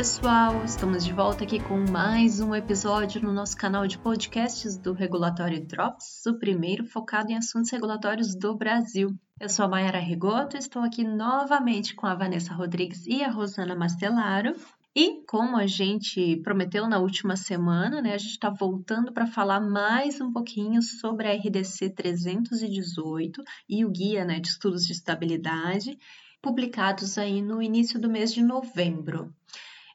pessoal! Estamos de volta aqui com mais um episódio no nosso canal de podcasts do Regulatório Drops, o primeiro focado em assuntos regulatórios do Brasil. Eu sou a Mayara Rigoto, estou aqui novamente com a Vanessa Rodrigues e a Rosana Mastelaro. E como a gente prometeu na última semana, né, a gente está voltando para falar mais um pouquinho sobre a RDC 318 e o Guia né, de Estudos de Estabilidade, publicados aí no início do mês de novembro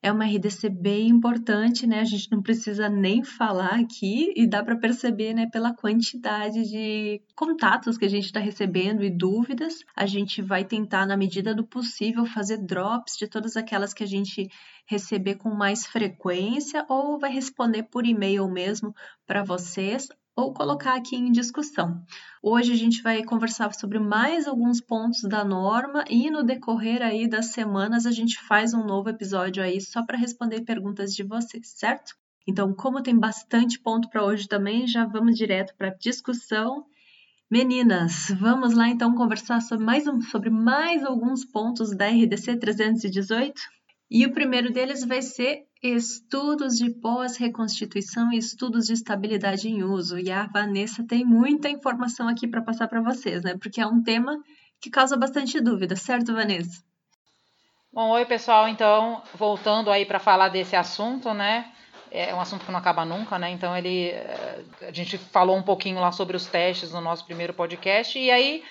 é uma RDC bem importante, né? A gente não precisa nem falar aqui e dá para perceber, né, pela quantidade de contatos que a gente está recebendo e dúvidas. A gente vai tentar, na medida do possível, fazer drops de todas aquelas que a gente receber com mais frequência ou vai responder por e-mail mesmo para vocês ou colocar aqui em discussão. Hoje a gente vai conversar sobre mais alguns pontos da norma e no decorrer aí das semanas a gente faz um novo episódio aí só para responder perguntas de vocês, certo? Então, como tem bastante ponto para hoje também, já vamos direto para a discussão. Meninas, vamos lá então conversar sobre mais, um, sobre mais alguns pontos da RDC 318? E o primeiro deles vai ser estudos de pós-reconstituição e estudos de estabilidade em uso. E a Vanessa tem muita informação aqui para passar para vocês, né? Porque é um tema que causa bastante dúvida, certo, Vanessa? Bom, oi pessoal, então, voltando aí para falar desse assunto, né? É um assunto que não acaba nunca, né? Então ele eh, a gente falou um pouquinho lá sobre os testes no nosso primeiro podcast e aí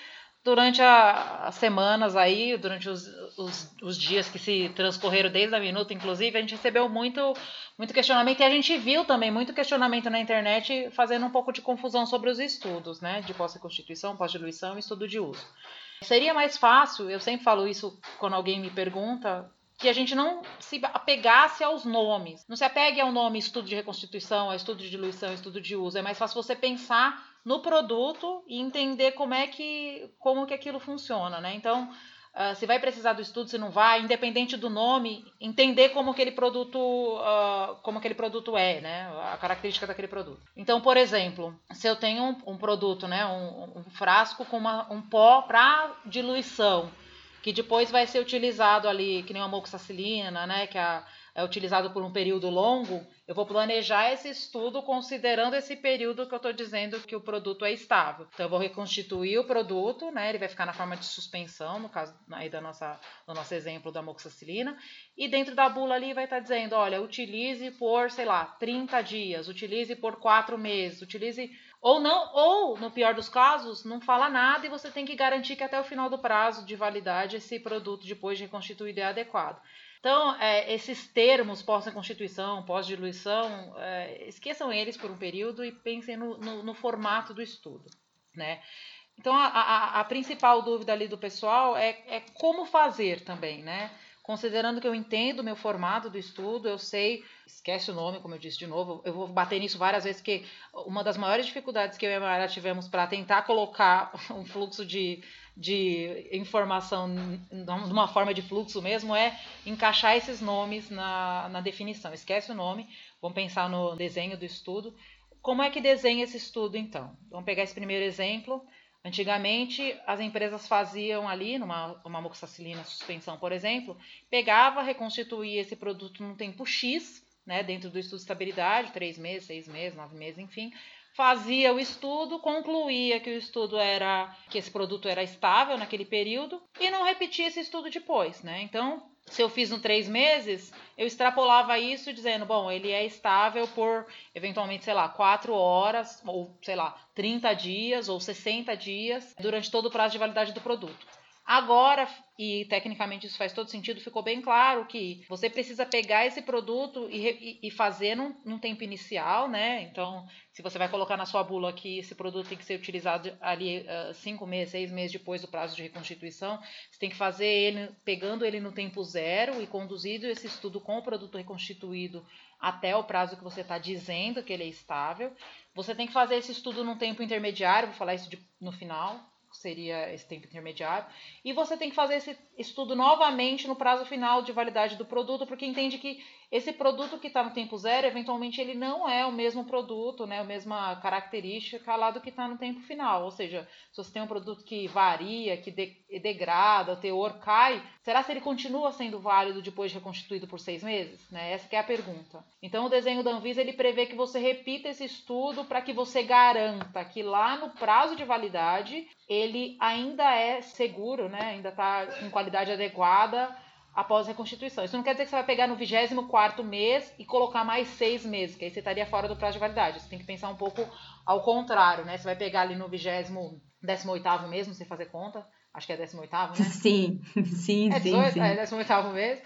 durante a, as semanas aí, durante os, os, os, dias que se transcorreram desde a minuta, inclusive, a gente recebeu muito, muito questionamento e a gente viu também muito questionamento na internet fazendo um pouco de confusão sobre os estudos, né? De pós-constituição, pós-diluição e estudo de uso. Seria mais fácil, eu sempre falo isso quando alguém me pergunta, que a gente não se apegasse aos nomes. Não se apegue ao nome estudo de reconstituição, estudo de diluição, estudo de uso. É mais fácil você pensar no produto e entender como é que como que aquilo funciona, né? Então, uh, se vai precisar do estudo, se não vai, independente do nome, entender como aquele produto uh, como aquele produto é, né? A característica daquele produto. Então, por exemplo, se eu tenho um, um produto, né? Um, um frasco com uma, um pó para diluição, que depois vai ser utilizado ali, que nem uma moxacilina, né? Que é a é utilizado por um período longo, eu vou planejar esse estudo considerando esse período que eu estou dizendo que o produto é estável. Então, eu vou reconstituir o produto, né? Ele vai ficar na forma de suspensão, no caso aí da nossa, do nosso exemplo da moxicilina, e dentro da bula ali vai estar tá dizendo, olha, utilize por, sei lá, 30 dias, utilize por 4 meses, utilize ou não, ou no pior dos casos, não fala nada e você tem que garantir que até o final do prazo de validade esse produto depois de reconstituído é adequado. Então, é, esses termos pós-constituição, pós-diluição, é, esqueçam eles por um período e pensem no, no, no formato do estudo, né? Então, a, a, a, principal dúvida ali do pessoal é, é como fazer também, né? Considerando que eu entendo o meu formato do estudo, eu sei, esquece o nome, como eu disse de novo, eu vou bater nisso várias vezes, porque uma das maiores dificuldades que eu e a Mara tivemos para tentar colocar um fluxo de de informação de uma forma de fluxo mesmo é encaixar esses nomes na, na definição. Esquece o nome, vamos pensar no desenho do estudo. Como é que desenha esse estudo então? Vamos pegar esse primeiro exemplo. Antigamente, as empresas faziam ali, numa uma moxacilina suspensão, por exemplo, pegava, reconstituía esse produto num tempo X, né, dentro do estudo de estabilidade, três meses, seis meses, nove meses, enfim, fazia o estudo, concluía que o estudo era que esse produto era estável naquele período e não repetia esse estudo depois, né? Então, se eu fiz no três meses, eu extrapolava isso dizendo, bom, ele é estável por eventualmente, sei lá, quatro horas, ou sei lá, 30 dias ou 60 dias durante todo o prazo de validade do produto. Agora, e tecnicamente isso faz todo sentido, ficou bem claro que você precisa pegar esse produto e, e fazer num, num, tempo inicial, né? Então, se você vai colocar na sua bula que esse produto tem que ser utilizado ali uh, cinco meses, seis meses depois do prazo de reconstituição, você tem que fazer ele pegando ele no tempo zero e conduzido esse estudo com o produto reconstituído até o prazo que você está dizendo que ele é estável. Você tem que fazer esse estudo num tempo intermediário, vou falar isso de, no final, seria esse tempo intermediário, e você tem que fazer esse estudo novamente no prazo final de validade do produto, porque entende que esse produto que está no tempo zero, eventualmente ele não é o mesmo produto, né, a mesma característica lá do que está no tempo final. Ou seja, se você tem um produto que varia, que de, degrada, o teor cai, será que ele continua sendo válido depois de reconstituído por seis meses? Né? Essa é a pergunta. Então o desenho da Anvisa ele prevê que você repita esse estudo para que você garanta que lá no prazo de validade ele ainda é seguro, né? ainda está com qualidade adequada após a reconstituição. Isso não quer dizer que você vai pegar no 24 mês e colocar mais seis meses, que aí você estaria fora do prazo de validade. Você tem que pensar um pouco ao contrário, né? Você vai pegar ali no 28 18 mês, não sei fazer conta, acho que é 18 né? Sim, sim, é 18, sim. É 18 mês.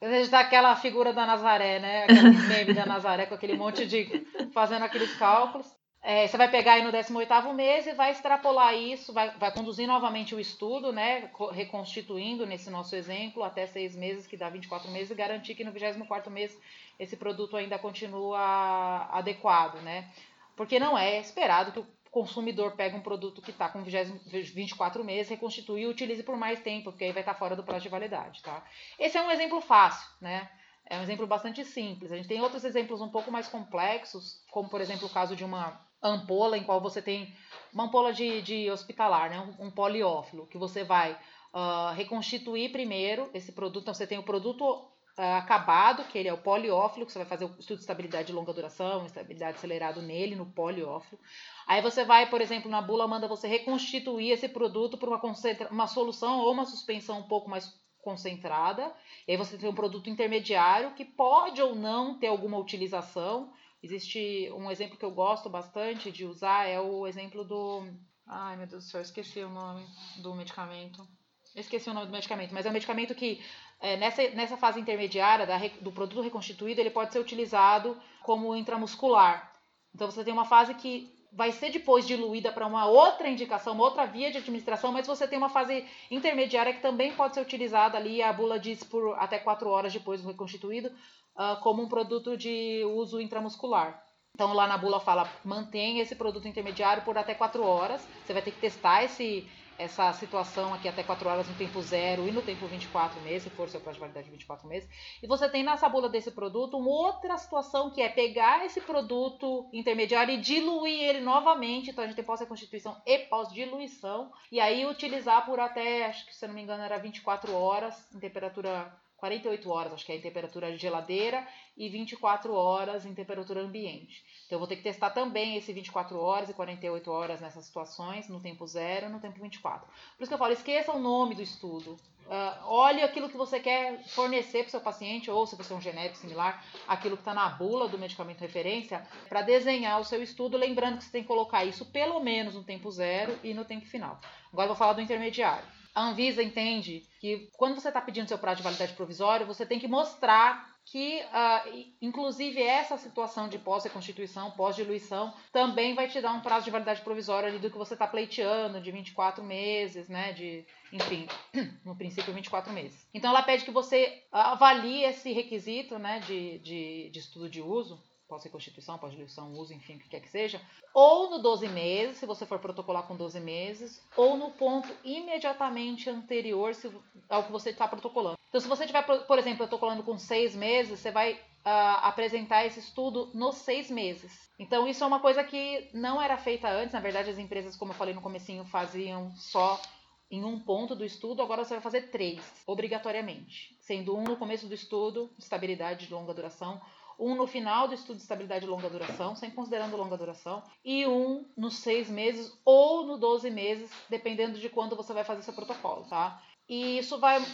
A gente dá aquela figura da Nazaré, né? Aquele meme da Nazaré com aquele monte de. fazendo aqueles cálculos. É, você vai pegar aí no 18º mês e vai extrapolar isso, vai, vai conduzir novamente o estudo, né, reconstituindo nesse nosso exemplo até seis meses, que dá 24 meses, e garantir que no 24º mês esse produto ainda continua adequado, né? Porque não é esperado que o consumidor pegue um produto que está com 24 meses, reconstitui e utilize por mais tempo, porque aí vai estar tá fora do prazo de validade, tá? Esse é um exemplo fácil, né? É um exemplo bastante simples. A gente tem outros exemplos um pouco mais complexos, como por exemplo o caso de uma ampola em qual você tem uma ampola de, de hospitalar, né? um, um poliófilo, que você vai uh, reconstituir primeiro esse produto. Então, você tem o produto uh, acabado, que ele é o poliófilo, que você vai fazer o estudo de estabilidade de longa duração, estabilidade acelerado nele, no poliófilo. Aí você vai, por exemplo, na bula manda você reconstituir esse produto por uma, uma solução ou uma suspensão um pouco mais concentrada. E aí você tem um produto intermediário que pode ou não ter alguma utilização Existe um exemplo que eu gosto bastante de usar, é o exemplo do. Ai, meu Deus do céu, esqueci o nome do medicamento. Esqueci o nome do medicamento, mas é um medicamento que, é, nessa, nessa fase intermediária da, do produto reconstituído, ele pode ser utilizado como intramuscular. Então, você tem uma fase que vai ser depois diluída para uma outra indicação, uma outra via de administração, mas você tem uma fase intermediária que também pode ser utilizada ali, a bula diz por até 4 horas depois do reconstituído, uh, como um produto de uso intramuscular. Então lá na bula fala, mantenha esse produto intermediário por até 4 horas. Você vai ter que testar esse, essa situação aqui até 4 horas no tempo zero e no tempo 24 meses, se for seu prazo de validade de 24 meses. E você tem nessa bula desse produto uma outra situação que é pegar esse produto intermediário e diluir ele novamente. Então a gente tem pós-reconstituição e pós-diluição. E aí utilizar por até, acho que se eu não me engano, era 24 horas em temperatura 48 horas, acho que é em temperatura de geladeira, e 24 horas em temperatura ambiente. Então, eu vou ter que testar também esse 24 horas e 48 horas nessas situações, no tempo zero no tempo 24. Por isso que eu falo, esqueça o nome do estudo. Uh, olhe aquilo que você quer fornecer para o seu paciente, ou se você é um genérico similar, aquilo que está na bula do medicamento referência, para desenhar o seu estudo, lembrando que você tem que colocar isso pelo menos no tempo zero e no tempo final. Agora eu vou falar do intermediário. A Anvisa entende que quando você está pedindo seu prazo de validade provisório, você tem que mostrar que, uh, inclusive, essa situação de pós-reconstituição, pós-diluição, também vai te dar um prazo de validade provisória ali do que você está pleiteando, de 24 meses, né? De, enfim, no princípio, 24 meses. Então, ela pede que você avalie esse requisito, né, de, de, de estudo de uso, pode ser constituição, pode diluição, uso, enfim, o que quer que seja, ou no 12 meses, se você for protocolar com 12 meses, ou no ponto imediatamente anterior ao que você está protocolando. Então, se você estiver, por exemplo, protocolando com 6 meses, você vai uh, apresentar esse estudo nos 6 meses. Então, isso é uma coisa que não era feita antes, na verdade, as empresas, como eu falei no comecinho, faziam só em um ponto do estudo, agora você vai fazer três, obrigatoriamente. Sendo um no começo do estudo, estabilidade de longa duração, um no final do estudo de estabilidade de longa duração, sem considerando longa duração, e um nos seis meses ou no 12 meses, dependendo de quando você vai fazer seu protocolo, tá? E isso vai.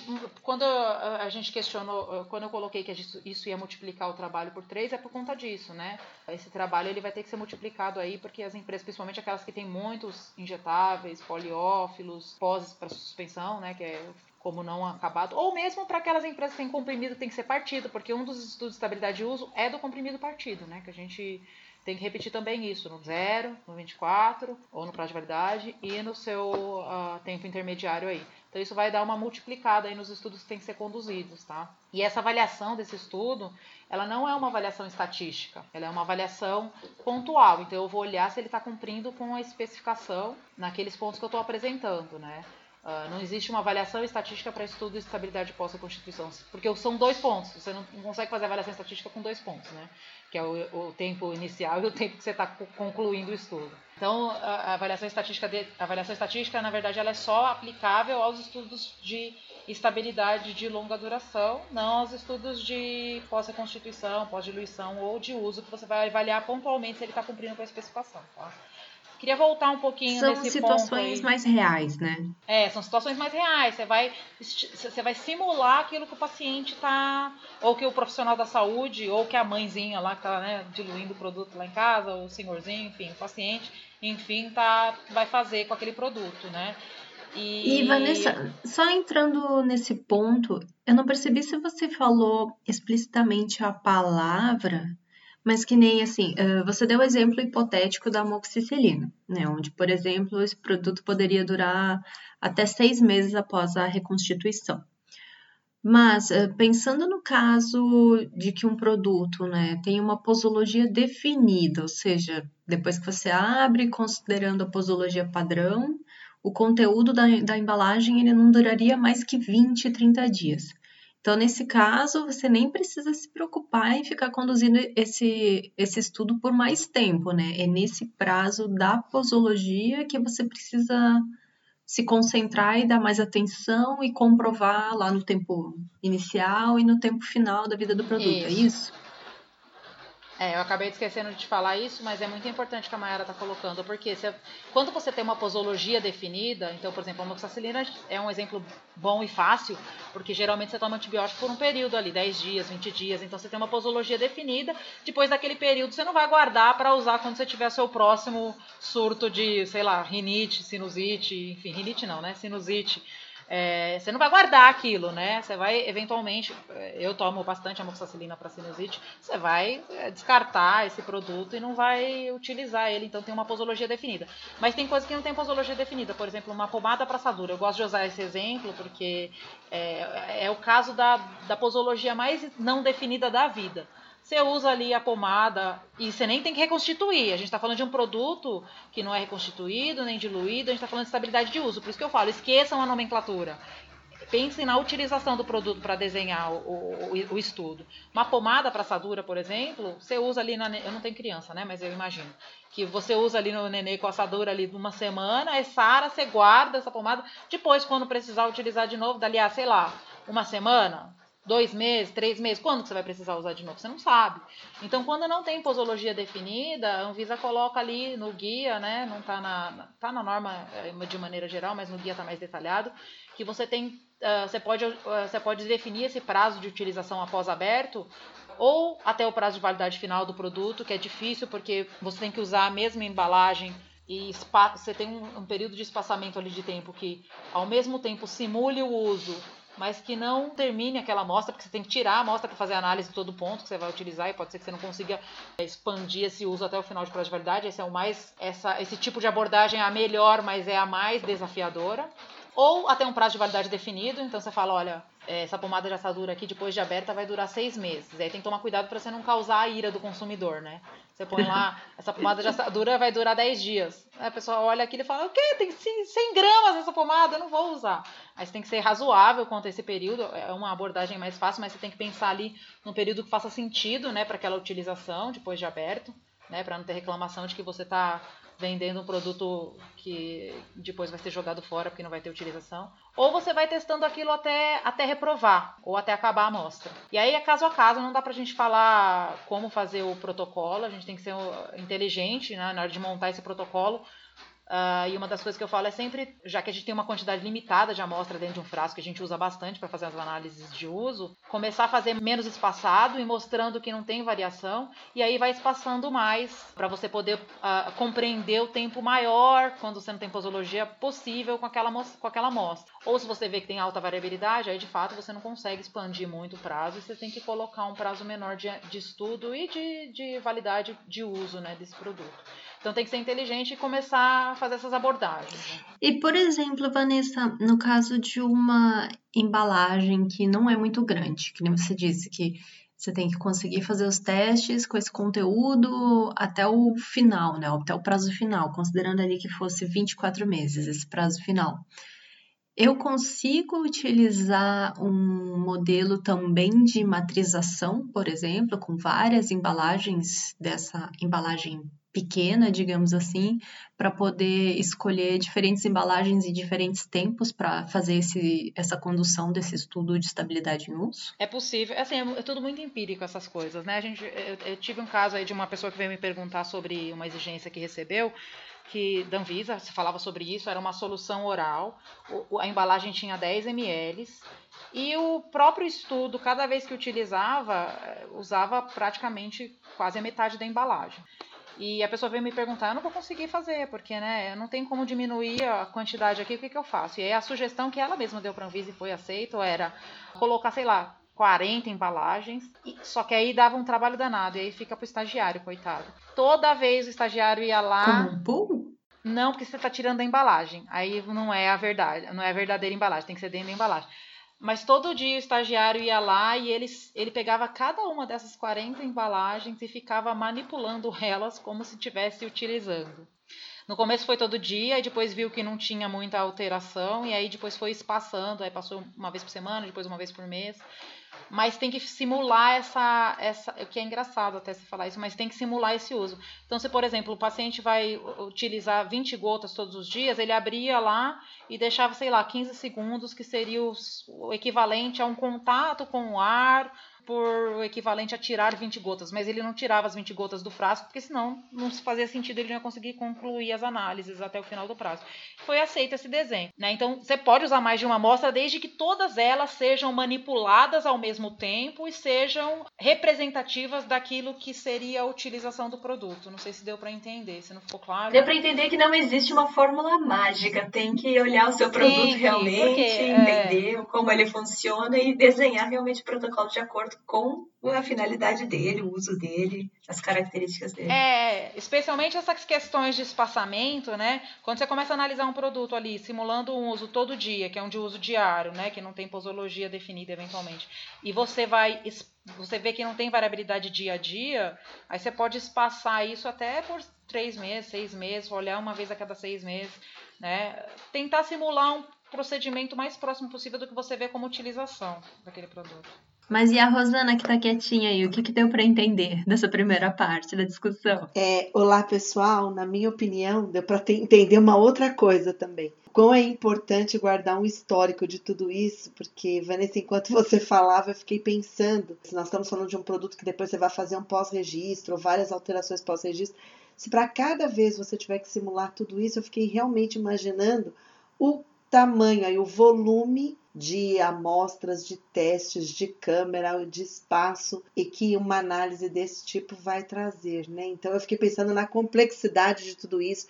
Quando a gente questionou, quando eu coloquei que isso ia multiplicar o trabalho por três, é por conta disso, né? Esse trabalho ele vai ter que ser multiplicado aí, porque as empresas, principalmente aquelas que têm muitos injetáveis, poliófilos, pós para suspensão, né? Que é como não acabado, ou mesmo para aquelas empresas que têm comprimido tem que ser partido, porque um dos estudos de estabilidade de uso é do comprimido partido, né? Que a gente tem que repetir também isso no zero, no 24, ou no prazo de validade e no seu uh, tempo intermediário aí. Então isso vai dar uma multiplicada aí nos estudos que têm que ser conduzidos, tá? E essa avaliação desse estudo, ela não é uma avaliação estatística, ela é uma avaliação pontual. Então eu vou olhar se ele está cumprindo com a especificação naqueles pontos que eu estou apresentando, né? Uh, não existe uma avaliação estatística para estudo de estabilidade pós-constituição, porque são dois pontos. Você não, consegue fazer avaliação estatística com dois pontos, né? Que é o, o tempo inicial e o tempo que você está concluindo o estudo. Então, a avaliação estatística, de, avaliação estatística, na verdade, ela é só aplicável aos estudos de estabilidade de longa duração, não aos estudos de pós-constituição, pós-diluição ou de uso, que você vai avaliar pontualmente se ele está cumprindo com a especificação. Tá? Queria voltar um pouquinho são nesse situações mais reais, né? É, são situações mais reais. Você vai, você vai simular aquilo que o paciente está, ou que o profissional da saúde, ou que a mãezinha lá que está né, diluindo o produto lá em casa, ou o senhorzinho, enfim, o paciente, enfim, tá, vai fazer com aquele produto, né? E... e Vanessa, só entrando nesse ponto, eu não percebi se você falou explicitamente a palavra mas que nem assim, você deu o exemplo hipotético da amoxicilina, né? Onde, por exemplo, esse produto poderia durar até seis meses após a reconstituição. Mas, pensando no caso de que um produto né, tem uma posologia definida, ou seja, depois que você abre, considerando a posologia padrão, o conteúdo da, da embalagem ele não duraria mais que 20, 30 dias. Então, nesse caso, você nem precisa se preocupar em ficar conduzindo esse, esse estudo por mais tempo, né? É nesse prazo da posologia que você precisa se concentrar e dar mais atenção e comprovar lá no tempo inicial e no tempo final da vida do produto, é isso. é isso? É, eu acabei esquecendo de te falar isso, mas é muito importante que a Mayara está colocando, porque se, quando você tem uma posologia definida, então, por exemplo, a amoxicilina é um exemplo bom e fácil, porque geralmente você toma antibiótico por um período ali, 10 dias, 20 dias, então você tem uma posologia definida, depois daquele período você não vai guardar para usar quando você tiver seu próximo surto de, sei lá, rinite, sinusite, enfim, rinite não, né, sinusite, é, você não vai guardar aquilo, né? Você vai eventualmente, é, eu tomo bastante amoxicilina para sinusite, você vai é, descartar esse produto e não vai utilizar ele, então tem uma posologia definida. Mas tem coisas que não tem posologia definida, por exemplo, uma pomada para assadura. Eu gosto de usar esse exemplo porque é, é o caso da, da posologia mais não definida da vida. Você usa ali a pomada e você nem tem que reconstituir. A gente está falando de um produto que não é reconstituído nem diluído, a gente está falando de estabilidade de uso. Por isso que eu falo, esqueçam a nomenclatura. Pensem na utilização do produto para desenhar o, o, o, estudo. Uma pomada para assadura, por exemplo, você usa ali na. Eu não tenho criança, né? Mas eu imagino. Que você usa ali no nenê com assadura ali uma semana, é sara, você guarda essa pomada. Depois, quando precisar utilizar de novo, dali a, sei lá, uma semana, dois meses, três meses, quando que você vai precisar usar de novo? Você não sabe. Então, quando não tem posologia definida, a Anvisa coloca ali no guia, né? Não está na, tá na norma eh, de maneira geral, mas no guia está mais detalhado, que você tem, uh, você, pode, uh, você pode definir esse prazo de utilização após aberto ou até o prazo de validade final do produto, que é difícil porque você tem que usar a mesma embalagem e você tem um, um, período de espaçamento ali de tempo que ao mesmo tempo simule o uso mas que não termine aquela amostra, porque você tem que tirar a amostra para fazer a análise de todo ponto que você vai utilizar e pode ser que você não consiga expandir esse uso até o final de prazo de validade. Esse é o mais essa, esse tipo de abordagem é a melhor, mas é a mais desafiadora. Ou até um prazo de validade definido, então você fala, olha, é, essa pomada de assadura aqui, depois de aberta, vai durar seis meses. Aí tem que tomar cuidado para você não causar a ira do consumidor, né? Você põe lá, essa pomada de assadura vai durar 10 dias. Aí a pessoa olha aqui e fala, o quê? Tem 100 gramas essa pomada, eu não vou usar. Aí você tem que ser razoável quanto a esse período, é uma abordagem mais fácil, mas você tem que pensar ali num período que faça sentido, né, para aquela utilização depois de aberto, né, para não ter reclamação de que você está vendendo um produto que depois vai ser jogado fora porque não vai ter utilização. Ou você vai testando aquilo até, até reprovar, ou até acabar a amostra. E aí é caso a caso, não dá pra gente falar como fazer o protocolo, a gente tem que ser inteligente né, na hora de montar esse protocolo Uh, e uma das coisas que eu falo é sempre, já que a gente tem uma quantidade limitada de amostra dentro de um frasco, que a gente usa bastante para fazer as análises de uso, começar a fazer menos espaçado e mostrando que não tem variação, e aí vai espaçando mais para você poder uh, compreender o tempo maior, quando você não tem posologia, possível com aquela, com aquela amostra. Ou se você vê que tem alta variabilidade, aí de fato você não consegue expandir muito o prazo, e você tem que colocar um prazo menor de, de estudo e de, de validade de uso né, desse produto. Então tem que ser inteligente e começar a fazer essas abordagens. Né? E, por exemplo, Vanessa, no caso de uma embalagem que não é muito grande, que nem você disse, que você tem que conseguir fazer os testes com esse conteúdo até o final, né? Até o prazo final, considerando ali que fosse 24 meses, esse prazo final. Eu consigo utilizar um modelo também de matrização, por exemplo, com várias embalagens dessa embalagem pequena, digamos assim, para poder escolher diferentes embalagens e diferentes tempos para fazer esse, essa condução desse estudo de estabilidade em uso? É possível. É assim, é, é tudo muito empírico essas coisas, né? A gente, eu, eu tive um caso aí de uma pessoa que veio me perguntar sobre uma exigência que recebeu que da Anvisa se falava sobre isso, era uma solução oral, a embalagem tinha 10 ml e o próprio estudo, cada vez que utilizava, eh, usava praticamente quase a metade da embalagem. E a pessoa veio me perguntar, eu não vou conseguir fazer, porque né, não tem como diminuir a quantidade aqui, o que, que eu faço? E aí a sugestão que ela mesma deu para a Anvisa e foi aceito era colocar, sei lá, 40 embalagens, só que aí dava um trabalho danado, e aí fica pro estagiário, coitado. Toda vez o estagiário ia lá. Como um pulo? Não, porque você está tirando a embalagem. Aí não é a verdade, não é a verdadeira embalagem, tem que ser dentro da embalagem. Mas todo dia o estagiário ia lá e ele, ele pegava cada uma dessas 40 embalagens e ficava manipulando elas como se estivesse utilizando. No começo foi todo dia, e depois viu que não tinha muita alteração, e aí depois foi espaçando, aí passou uma vez por semana, depois uma vez por mês mas tem que simular essa, essa, o que é engraçado até se falar isso, mas tem que simular esse uso. Então, se por exemplo o paciente vai utilizar 20 gotas todos os dias, ele abria lá e deixava, sei lá, 15 segundos, que seria o equivalente a um contato com o ar por o equivalente a tirar 20 gotas, mas ele não tirava as 20 gotas do frasco, porque senão não fazia sentido, ele não ia conseguir concluir as análises até o final do prazo. Foi aceito esse desenho. Né? Então, você pode usar mais de uma amostra desde que todas elas sejam manipuladas ao mesmo tempo e sejam representativas daquilo que seria a utilização do produto. Não sei se deu para entender, se não ficou claro. Deu para entender que não existe uma fórmula mágica, tem que olhar o seu produto realmente, porque, é entender é... como ele funciona e desenhar realmente o protocolo de acordo com a finalidade dele, o uso dele, as características dele. É, especialmente essas questões de espaçamento, né? Quando você começa a analisar um produto ali, simulando um uso todo dia, que é um de uso diário, né? Que não tem posologia definida eventualmente, e você vai você vê que não tem variabilidade dia a dia, aí você pode espaçar isso até por três meses, seis meses, olhar uma vez a cada seis meses, né? Tentar simular um procedimento mais próximo possível do que você vê como utilização daquele produto. Mas e a Rosana que tá quietinha aí, o que, que deu para entender dessa primeira parte da discussão? É, olá pessoal, na minha opinião, deu para entender uma outra coisa também. Quão é importante guardar um histórico de tudo isso, porque Vanessa, enquanto você falava, eu fiquei pensando, se nós estamos falando de um produto que depois você vai fazer um pós-registro, várias alterações pós-registro, se para cada vez você tiver que simular tudo isso, eu fiquei realmente imaginando o tamanho e o volume de amostras, de testes, de câmera, de espaço e que uma análise desse tipo vai trazer, né? Então eu fiquei pensando na complexidade de tudo isso.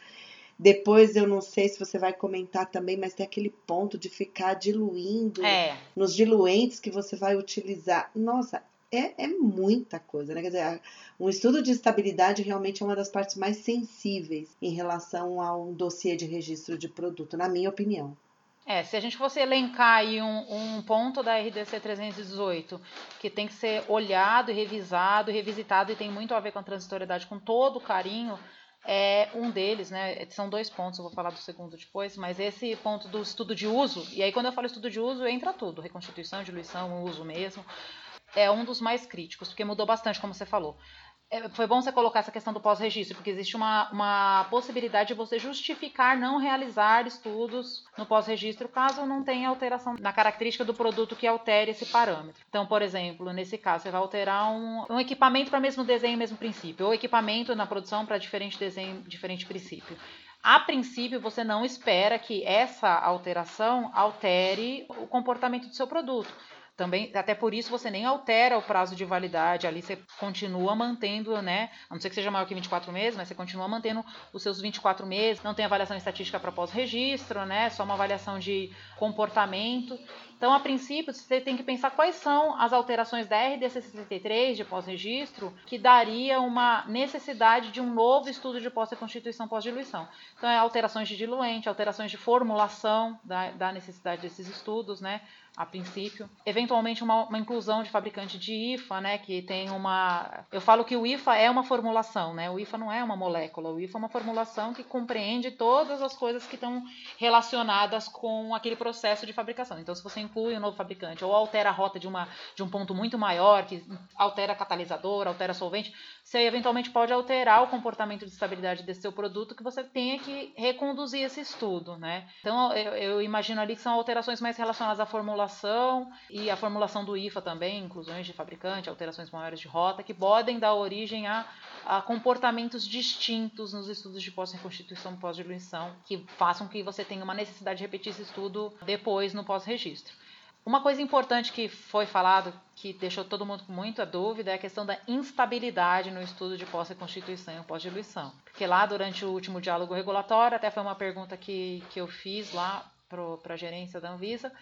Depois eu não sei se você vai comentar também, mas tem aquele ponto de ficar diluindo é. nos diluentes que você vai utilizar. Nossa, é, é muita coisa, né? Quer dizer, um estudo de estabilidade realmente é uma das partes mais sensíveis em relação a um dossiê de registro de produto, na minha opinião. É, se a gente fosse elencar aí um, um, ponto da RDC 318 que tem que ser olhado revisado revisitado e tem muito a ver com a transitoriedade com todo carinho, é um deles, né? São dois pontos, eu vou falar do segundo depois, mas esse ponto do estudo de uso, e aí quando eu falo estudo de uso, entra tudo, reconstituição, diluição, uso mesmo, é um dos mais críticos, porque mudou bastante, como você falou. É, foi bom você colocar essa questão do pós-registro, porque existe uma, uma possibilidade de você justificar não realizar estudos no pós-registro caso não tenha alteração na característica do produto que altere esse parâmetro. Então, por exemplo, nesse caso, você vai alterar um, um equipamento para mesmo desenho, mesmo princípio, ou equipamento na produção para diferente desenho, diferente princípio. A princípio, você não espera que essa alteração altere o comportamento do seu produto também, até por isso você nem altera o prazo de validade, ali você continua mantendo, né? A não ser que seja maior que 24 meses, mas você continua mantendo os seus 24 meses, não tem avaliação estatística para pós-registro, né? Só uma avaliação de comportamento. Então, a princípio, você tem que pensar quais são as alterações da RDC 63 de pós-registro que daria uma necessidade de um novo estudo de pós-reconstituição pós-diluição. Então, é alterações de diluente, alterações de formulação da, da necessidade desses estudos, né? a princípio. Eventualmente, uma, uma, inclusão de fabricante de IFA, né, que tem uma... Eu falo que o IFA é uma formulação, né? O IFA não é uma molécula, o IFA é uma formulação que compreende todas as coisas que estão relacionadas com aquele processo de fabricação. Então, se você inclui um novo fabricante ou altera a rota de, uma, de um ponto muito maior, que altera catalisador, altera solvente, você eventualmente pode alterar o comportamento de estabilidade desse seu produto que você tenha que reconduzir esse estudo, né? Então, eu, eu imagino ali que são alterações mais relacionadas à formulação e a formulação do IFA também, inclusões de fabricante, alterações maiores de rota, que podem dar origem a, a comportamentos distintos nos estudos de pós-reconstituição pós-diluição, que façam que você tenha uma necessidade de repetir esse estudo depois no pós-registro. Uma coisa importante que foi falado, que deixou todo mundo com muita dúvida, é a questão da instabilidade no estudo de pós-reconstituição e pós-diluição. Porque lá, durante o último diálogo regulatório, até foi uma pergunta que, que eu fiz lá para a gerência da Anvisa,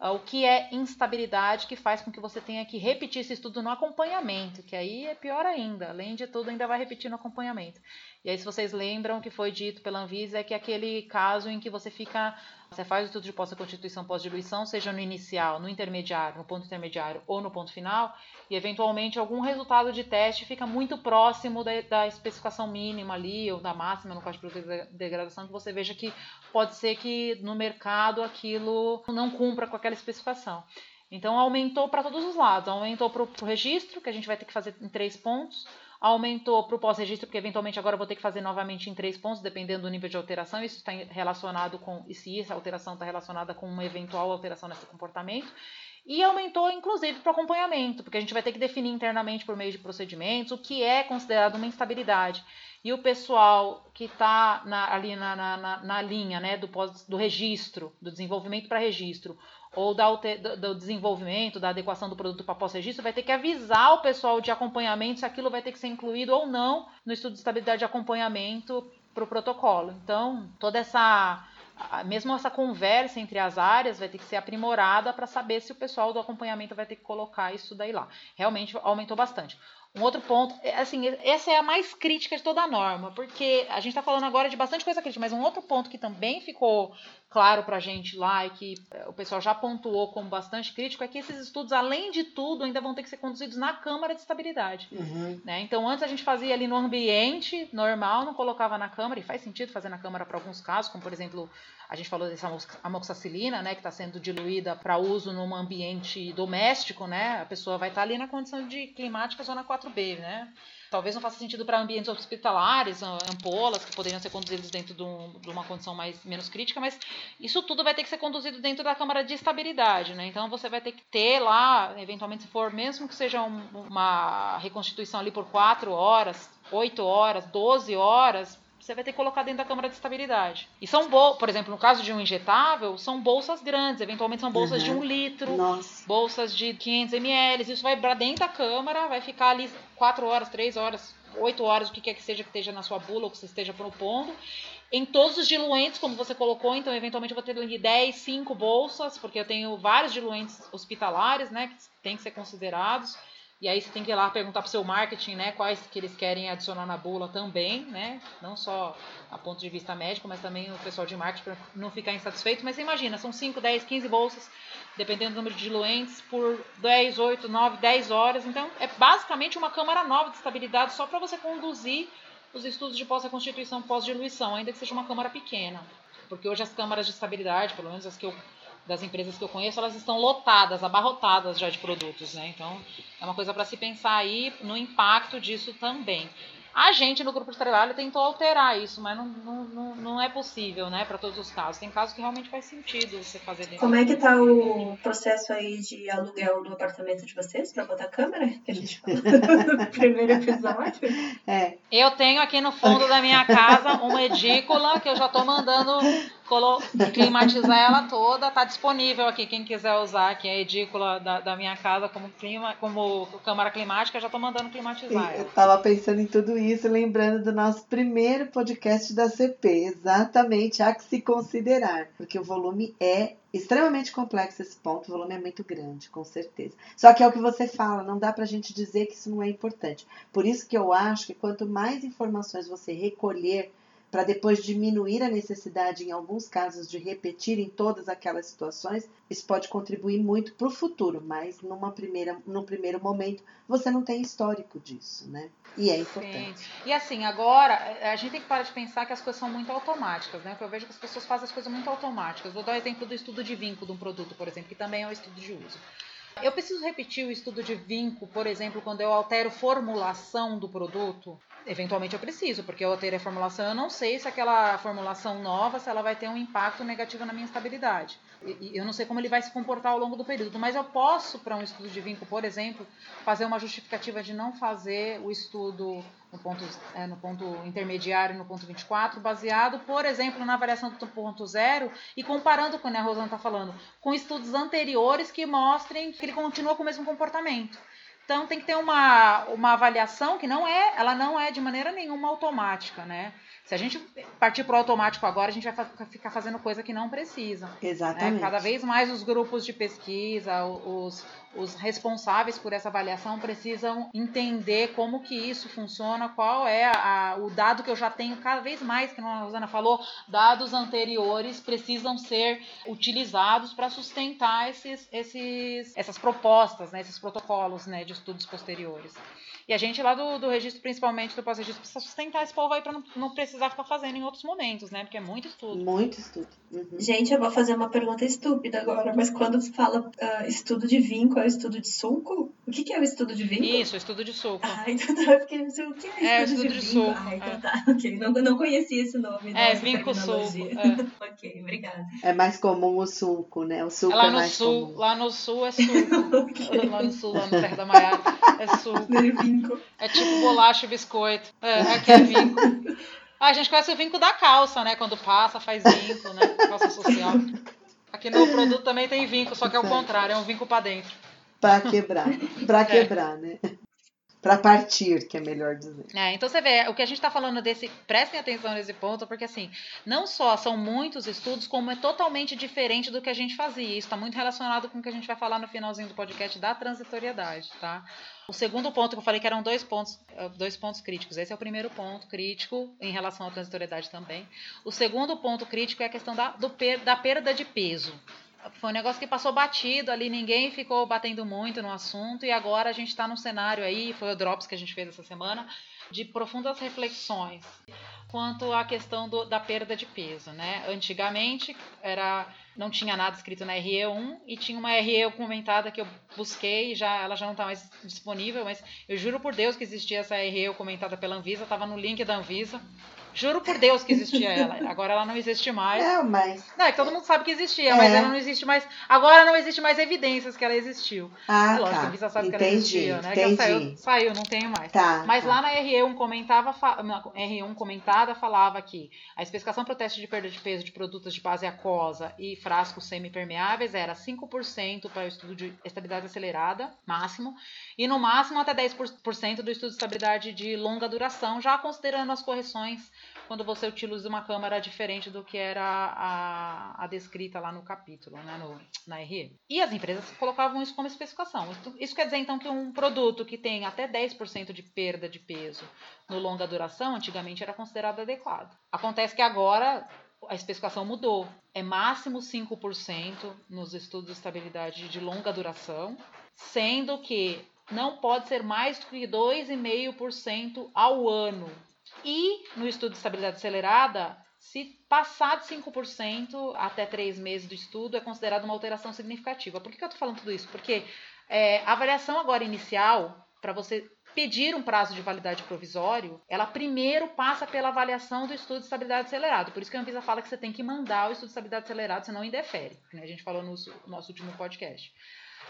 ah, o que é instabilidade que faz com que você tenha que repetir esse estudo no acompanhamento, que aí é pior ainda. Além de tudo, ainda vai repetir no acompanhamento. E aí, se vocês lembram, o que foi dito pela Anvisa é que aquele caso em que você fica você faz o estudo de pós-constituição, pós-diluição, seja no inicial, no intermediário, no ponto intermediário ou no ponto final, e eventualmente algum resultado de teste fica muito próximo da, da especificação mínima ali, ou da máxima no código de degradação, que você veja que pode ser que no mercado aquilo não cumpra com aquela especificação. Então aumentou para todos os lados, aumentou para o registro, que a gente vai ter que fazer em três pontos, aumentou para o pós-registro, porque eventualmente agora vou ter que fazer novamente em três pontos, dependendo do nível de alteração. Isso está relacionado com, e se essa alteração está relacionada com uma eventual alteração nesse comportamento. E aumentou, inclusive, para o acompanhamento, porque a gente vai ter que definir internamente por meio de procedimentos o que é considerado uma instabilidade. E o pessoal que está ali na, na, na, linha né, do, pós, do registro, do desenvolvimento para registro, ou da, do desenvolvimento, da adequação do produto para pós-registro, vai ter que avisar o pessoal de acompanhamento se aquilo vai ter que ser incluído ou não no estudo de estabilidade de acompanhamento para o protocolo. Então, toda essa mesmo essa conversa entre as áreas vai ter que ser aprimorada para saber se o pessoal do acompanhamento vai ter que colocar isso daí lá. Realmente aumentou bastante. Um outro ponto, é, assim, essa é a mais crítica de toda a norma, porque a gente está falando agora de bastante coisa crítica, mas um outro ponto que também ficou claro para a gente lá e que é, o pessoal já pontuou como bastante crítico é que esses estudos, além de tudo, ainda vão ter que ser conduzidos na Câmara de Estabilidade. Uhum. Né? Então, antes a gente fazia ali no ambiente normal, não colocava na Câmara, e faz sentido fazer na Câmara para alguns casos, como por exemplo a gente falou dessa amoxicilina, né, que está sendo diluída para uso num ambiente doméstico, né? A pessoa vai estar tá ali na condição de climática zona 4B, né? Talvez não faça sentido para ambientes hospitalares, ampolas que poderiam ser conduzidos dentro de, um, de, uma condição mais menos crítica, mas isso tudo vai ter que ser conduzido dentro da câmara de estabilidade, né? Então você vai ter que ter lá, eventualmente, se for, mesmo que seja um, uma reconstituição ali por 4 horas, 8 horas, 12 horas, você vai ter que colocar dentro da câmara de estabilidade. E são bolsas, por exemplo, no caso de um injetável, são bolsas grandes, eventualmente são bolsas uhum. de um litro, Nossa. bolsas de 500 ml. Isso vai para dentro da câmara, vai ficar ali 4 horas, 3 horas, 8 horas, o que quer que seja que esteja na sua bula ou que você esteja propondo. Em todos os diluentes, como você colocou, então eventualmente eu vou ter ali 10, 5 bolsas, porque eu tenho vários diluentes hospitalares, né, que têm que ser considerados. E aí você tem que ir lá perguntar para o seu marketing, né, quais que eles querem adicionar na bula também, né? Não só a ponto de vista médico, mas também o pessoal de marketing para não ficar insatisfeito. Mas você imagina, são 5, 10, 15 bolsas, dependendo do número de diluentes, por 10, 8, 9, 10 horas. Então, é basicamente uma câmara nova de estabilidade só para você conduzir os estudos de pós-reconstituição, pós-diluição, ainda que seja uma câmara pequena. Porque hoje as câmaras de estabilidade, pelo menos as que eu das empresas que eu conheço, elas estão lotadas, abarrotadas já de produtos, né? Então, é uma coisa para se pensar aí no impacto disso também. A gente no grupo de trabalho tentou alterar isso, mas não, não, não é possível, né, para todos os casos. Tem casos que realmente faz sentido você fazer dentro. Como é que tá o processo aí de aluguel do apartamento de vocês para botar câmera? Que a gente falou no primeiro episódio. É. Eu tenho aqui no fundo da minha casa uma edícula que eu já tô mandando climatizar ela toda, tá disponível aqui. Quem quiser usar aqui a edícula da, da minha casa como clima, como câmara climática, já tô mandando climatizar. Eu tava pensando em tudo isso, lembrando do nosso primeiro podcast da CP. Exatamente, há que se considerar, porque o volume é extremamente complexo esse ponto, o volume é muito grande, com certeza. Só que é o que você fala, não dá pra gente dizer que isso não é importante. Por isso que eu acho que quanto mais informações você recolher para depois diminuir a necessidade, em alguns casos, de repetir em todas aquelas situações, isso pode contribuir muito para o futuro, mas numa primeira, num primeiro momento você não tem histórico disso, né? E é importante. Sim. E assim, agora a gente tem que parar de pensar que as coisas são muito automáticas, né? Porque eu vejo que as pessoas fazem as coisas muito automáticas. Vou dar o exemplo do estudo de vínculo de um produto, por exemplo, que também é um estudo de uso. Eu preciso repetir o estudo de vínculo, por exemplo, quando eu altero formulação do produto? Eventualmente eu preciso, porque eu ter a formulação, eu não sei se aquela formulação nova, se ela vai ter um impacto negativo na minha estabilidade. E, eu não sei como ele vai se comportar ao longo do período, mas eu posso, para um estudo de vínculo, por exemplo, fazer uma justificativa de não fazer o estudo no ponto, é, no ponto intermediário, no ponto 24, baseado, por exemplo, na avaliação do ponto zero e comparando com o que a Rosana está falando, com estudos anteriores que mostrem que ele continua com o mesmo comportamento. Então tem que ter uma, uma avaliação que não é, ela não é de maneira nenhuma automática, né? Se a gente partir para o automático agora, a gente vai ficar fazendo coisa que não precisa. Né? Exatamente. Né? Cada vez mais os grupos de pesquisa, os, os responsáveis por essa avaliação precisam entender como que isso funciona, qual é a, o dado que eu já tenho cada vez mais, que a Rosana falou, dados anteriores precisam ser utilizados para sustentar esses, esses, essas propostas, né, esses protocolos né, de estudos posteriores. E a gente lá do, do registro, principalmente do pós-registro, precisa sustentar esse povo aí para não, não, precisar ficar fazendo em outros momentos, né? Porque é muito estudo. Muito estudo. Uhum. Gente, eu vou fazer uma pergunta estúpida agora, mas quando fala uh, estudo de vinco, é o estudo de suco? O que, que é o estudo de vinco? Isso, estudo de suco. Ah, então tá, porque o que é estudo, é, estudo de, de suco? Ah, então é. tá, ok. Não, não conhecia esse nome. É, vinco suco. É. ok, obrigada. É mais comum o suco, né? O suco lá é no mais sul, comum. Lá no sul é suco. okay. Lá no sul, lá no Terra da Maiara, é suco. Vinco. É tipo bolacha e biscoito. É, é aquele vinco. Ah, a gente conhece o vinco da calça, né? Quando passa, faz vinco, né? Calça social. Aqui no produto também tem vinco, só que é o contrário, é um vinco para dentro. Para quebrar. Para é. quebrar, né? Para partir, que é melhor dizer. É, então você vê, o que a gente está falando desse, prestem atenção nesse ponto, porque assim, não só são muitos estudos, como é totalmente diferente do que a gente fazia. Isso está muito relacionado com o que a gente vai falar no finalzinho do podcast da transitoriedade, tá? O segundo ponto que eu falei que eram dois pontos, eh, dois pontos críticos. Esse é o primeiro ponto crítico em relação à transitoriedade também. O segundo ponto crítico é a questão da, do, da perda de peso foi um negócio que passou batido ali, ninguém ficou batendo muito no assunto, e agora a gente está num cenário aí, foi o Drops que a gente fez essa semana, de profundas reflexões quanto à questão do, da perda de peso, né? Antigamente era não tinha nada escrito na RE1 e tinha uma RE comentada que eu busquei, já ela já não está mais disponível, mas eu juro por Deus que existia essa RE comentada pela Anvisa, estava no link da Anvisa. Juro por Deus que existia ela. Agora ela não existe mais. Não, mas. Não, é que todo mundo sabe que existia, é. mas ela não existe mais. Agora não existe mais evidências que ela existiu. Ah, Lógico, tá. a Anvisa sabe entendi, que ela existia, né? Entendi. Que ela saiu, saiu, não tenho mais. Tá, mas tá. lá na RE1 comentava, na R1 comentada falava que a especificação para o teste de perda de peso de produtos de base aquosa e frascos semipermeáveis era 5% para o estudo de estabilidade acelerada, máximo, e no máximo até 10% do estudo de estabilidade de longa duração, já considerando as correções quando você utiliza uma câmara diferente do que era a, a descrita lá no capítulo, né, no, na RE. E as empresas colocavam isso como especificação. Isso, isso quer dizer, então, que um produto que tem até 10% de perda de peso no longa duração, antigamente era considerado adequado. Acontece que agora a especificação mudou. É máximo 5% nos estudos de estabilidade de longa duração, sendo que não pode ser mais do que 2,5% ao ano e no estudo de estabilidade acelerada, se passar de 5% até 3 meses do estudo, é considerado uma alteração significativa. Por que, que eu estou falando tudo isso? Porque é, a avaliação agora inicial, para você pedir um prazo de validade provisório, ela primeiro passa pela avaliação do estudo de estabilidade acelerado. Por isso que a Anvisa fala que você tem que mandar o estudo de estabilidade acelerado, senão indefere. Né? A gente falou no nosso último podcast.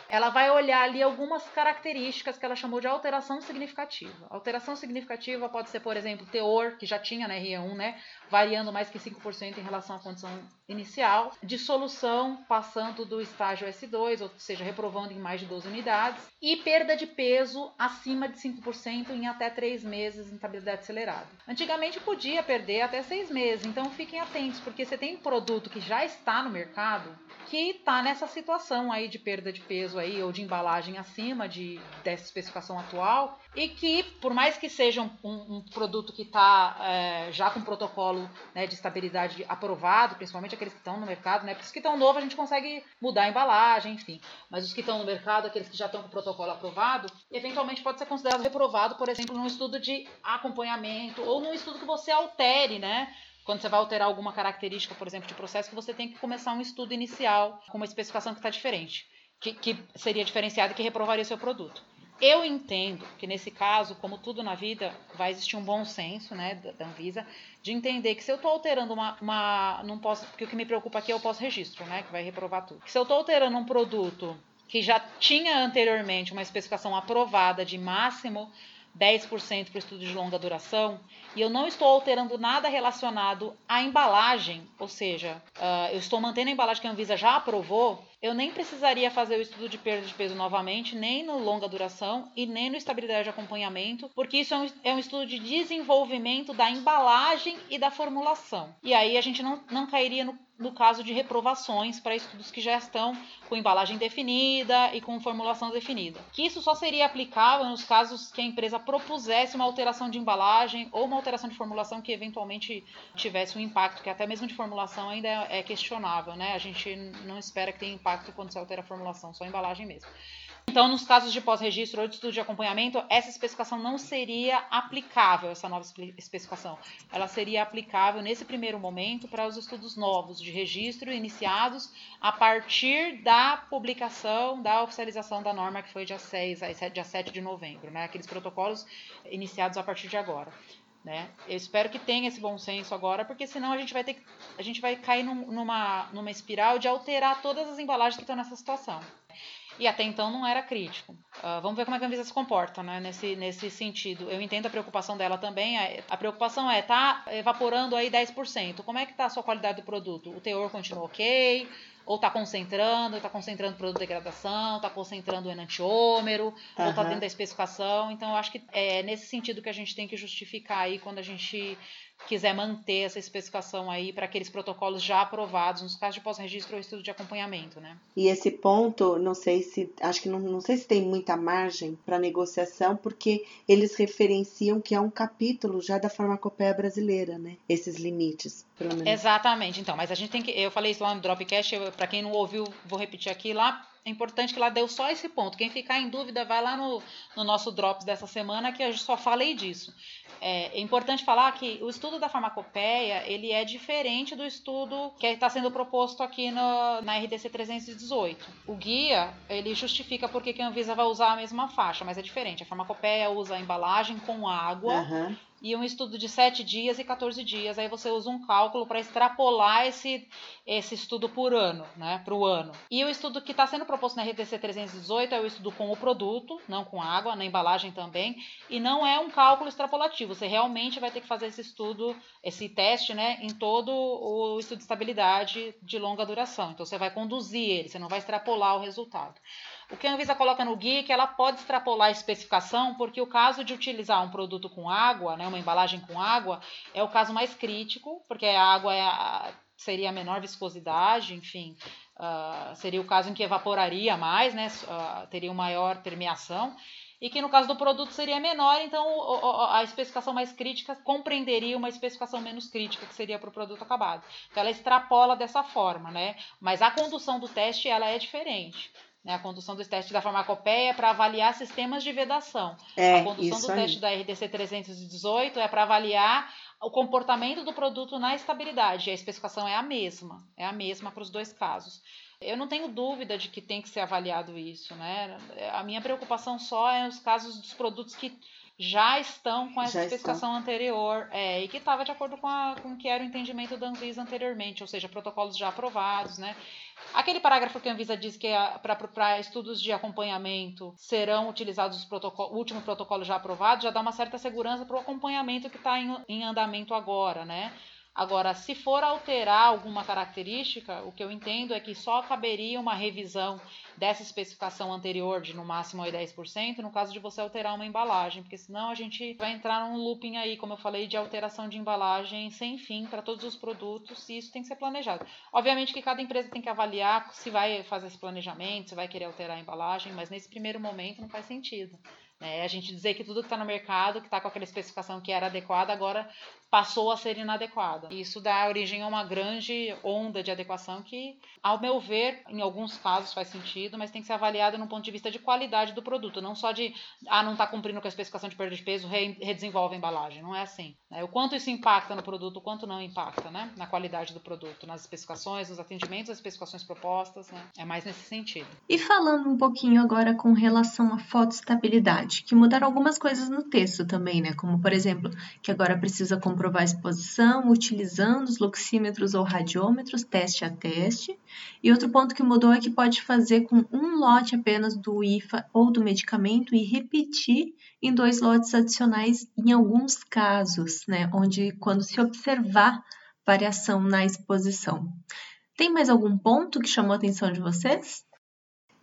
Ela vai olhar ali algumas características que ela chamou de alteração significativa. Alteração significativa pode ser, por exemplo, teor, que já tinha na RE1, né, variando mais que 5% em relação à condição inicial, dissolução passando do estágio S2, ou seja, reprovando em mais de 12 unidades, e perda de peso acima de 5% em até 3 meses em estabilidade acelerada. Antigamente podia perder até 6 meses, então fiquem atentos, porque você tem um produto que já está no mercado que está nessa situação aí de perda de peso aí ou de embalagem acima de dessa especificação atual e que por mais que seja um, um, produto que está é, já com protocolo né, de estabilidade aprovado, principalmente aqueles que estão no mercado, né? Porque os que estão novos a gente consegue mudar a embalagem, enfim. Mas os que estão no mercado, aqueles que já estão com protocolo aprovado, eventualmente pode ser considerado reprovado, por exemplo, num estudo de acompanhamento ou num estudo que você altere, né? Quando você vai alterar alguma característica, por exemplo, de processo, que você tem que começar um estudo inicial com uma especificação que está diferente, que, que seria diferenciada e que reprovaria o seu produto. Eu entendo que nesse caso, como tudo na vida, vai existir um bom senso, né, da Anvisa, de entender que se eu estou alterando uma, uma, não posso, porque o que me preocupa aqui é o pós-registro, né, que vai reprovar tudo. Se eu estou alterando um produto que já tinha anteriormente uma especificação aprovada de máximo 10% para o estudo de longa duração, e eu não estou alterando nada relacionado à embalagem, ou seja, uh, eu estou mantendo a embalagem que a Anvisa já aprovou, eu nem precisaria fazer o estudo de perda de peso novamente, nem no longa duração e nem no estabilidade de acompanhamento, porque isso é um, é um estudo de desenvolvimento da embalagem e da formulação. E aí a gente não, não cairia no no caso de reprovações para estudos que já estão com embalagem definida e com formulação definida. Que isso só seria aplicável nos casos que a empresa propusesse uma alteração de embalagem ou uma alteração de formulação que eventualmente tivesse um impacto, que até mesmo de formulação ainda é questionável, né? A gente não espera que tenha impacto quando se altera a formulação, só a embalagem mesmo. Então, nos casos de pós-registro ou de estudo de acompanhamento, essa especificação não seria aplicável, essa nova especificação. Ela seria aplicável nesse primeiro momento para os estudos novos de registro iniciados a partir da publicação, da oficialização da norma que foi dia 6, dia 7 de novembro, né? Aqueles protocolos iniciados a partir de agora. Né? Eu espero que tenha esse bom senso agora, porque senão a gente vai ter a gente vai cair num, numa, numa espiral de alterar todas as embalagens que estão nessa situação e até então não era crítico. Uh, vamos ver como é que a Anvisa se comporta né, nesse, nesse sentido. Eu entendo a preocupação dela também. A, preocupação é, tá evaporando aí 10%. Como é que está a sua qualidade do produto? O teor continua ok? Ou está concentrando, está concentrando produto de degradação, está concentrando o enantiômero, uhum. ou está dentro da especificação. Então, eu acho que é nesse sentido que a gente tem que justificar aí quando a gente quiser manter essa especificação aí para aqueles protocolos já aprovados, nos casos de pós-registro ou estudo de acompanhamento, né? E esse ponto, não sei se, acho que não, não sei se tem muita margem para negociação, porque eles referenciam que é um capítulo já da farmacopeia brasileira, né? Esses limites, pelo menos. Exatamente, então, mas a gente tem que, eu falei isso lá no Dropcast, para quem não ouviu, vou repetir aqui lá, é importante que lá deu só esse ponto. Quem ficar em dúvida, vai lá no, no nosso Drops dessa semana, que eu só falei disso. É, é, importante falar que o estudo da farmacopeia, ele é diferente do estudo que está sendo proposto aqui no, na RDC 318. O guia, ele justifica por que a Anvisa vai usar a mesma faixa, mas é diferente. A farmacopeia usa a embalagem com água, uhum e um estudo de 7 dias e 14 dias. Aí você usa um cálculo para extrapolar esse, esse estudo por ano, né, para o ano. E o estudo que está sendo proposto na RTC 318 é o estudo com o produto, não com água, na embalagem também, e não é um cálculo extrapolativo. Você realmente vai ter que fazer esse estudo, esse teste, né, em todo o estudo de estabilidade de longa duração. Então você vai conduzir ele, você não vai extrapolar o resultado. O que a Anvisa coloca no guia é que ela pode extrapolar a especificação, porque o caso de utilizar um produto com água, né, uma embalagem com água, é o caso mais crítico, porque a água é a, seria a menor viscosidade, enfim, uh, seria o caso em que evaporaria mais, né, uh, teria uma maior permeação e que no caso do produto seria menor, então a especificação mais crítica compreenderia uma especificação menos crítica, que seria para o produto acabado. Então ela extrapola dessa forma, né? Mas a condução do teste ela é diferente né, a condução dos testes da farmacopeia para avaliar sistemas de vedação. É, a condução do teste da RDC 318 é para avaliar o comportamento do produto na estabilidade. A especificação é a mesma, é a mesma para os dois casos. Eu não tenho dúvida de que tem que ser avaliado isso, né? A minha preocupação só é os casos dos produtos que já estão com essa Já especificação estão. anterior é, e que estava de acordo com, a, com o que era o entendimento da Anvisa anteriormente, ou seja, protocolos já aprovados, né? Aquele parágrafo que a Anvisa diz que para estudos de acompanhamento serão utilizados os protocolo, o último protocolo já aprovado, já dá uma certa segurança para o acompanhamento que está em, em andamento agora, né? Agora, se for alterar alguma característica, o que eu entendo é que só caberia uma revisão dessa especificação anterior de no máximo 10% no caso de você alterar uma embalagem, porque senão a gente vai entrar num looping aí, como eu falei, de alteração de embalagem sem fim para todos os produtos e isso tem que ser planejado. Obviamente que cada empresa tem que avaliar se vai fazer esse planejamento, se vai querer alterar a embalagem, mas nesse primeiro momento não faz sentido. Né? A gente dizer que tudo que está no mercado, que está com aquela especificação que era adequada, agora passou a ser inadequada. Isso dá origem a uma grande onda de adequação que, ao meu ver, em alguns casos faz sentido, mas tem que ser avaliada no ponto de vista de qualidade do produto, não só de, ah, não está cumprindo com a especificação de perda de peso, re redesenvolve a embalagem. Não é assim. Né? O quanto isso impacta no produto, o quanto não impacta, né? Na qualidade do produto, nas especificações, nos atendimentos, as especificações propostas, né? É mais nesse sentido. E falando um pouquinho agora com relação à fotoestabilidade, que mudaram algumas coisas no texto também, né? Como, por exemplo, que agora precisa comprovar a exposição utilizando os luxímetros ou radiômetros, teste a teste. E outro ponto que mudou é que pode fazer com um lote apenas do IFA ou do medicamento e repetir em dois lotes adicionais em alguns casos, né? Onde quando se observar variação na exposição. Tem mais algum ponto que chamou a atenção de vocês?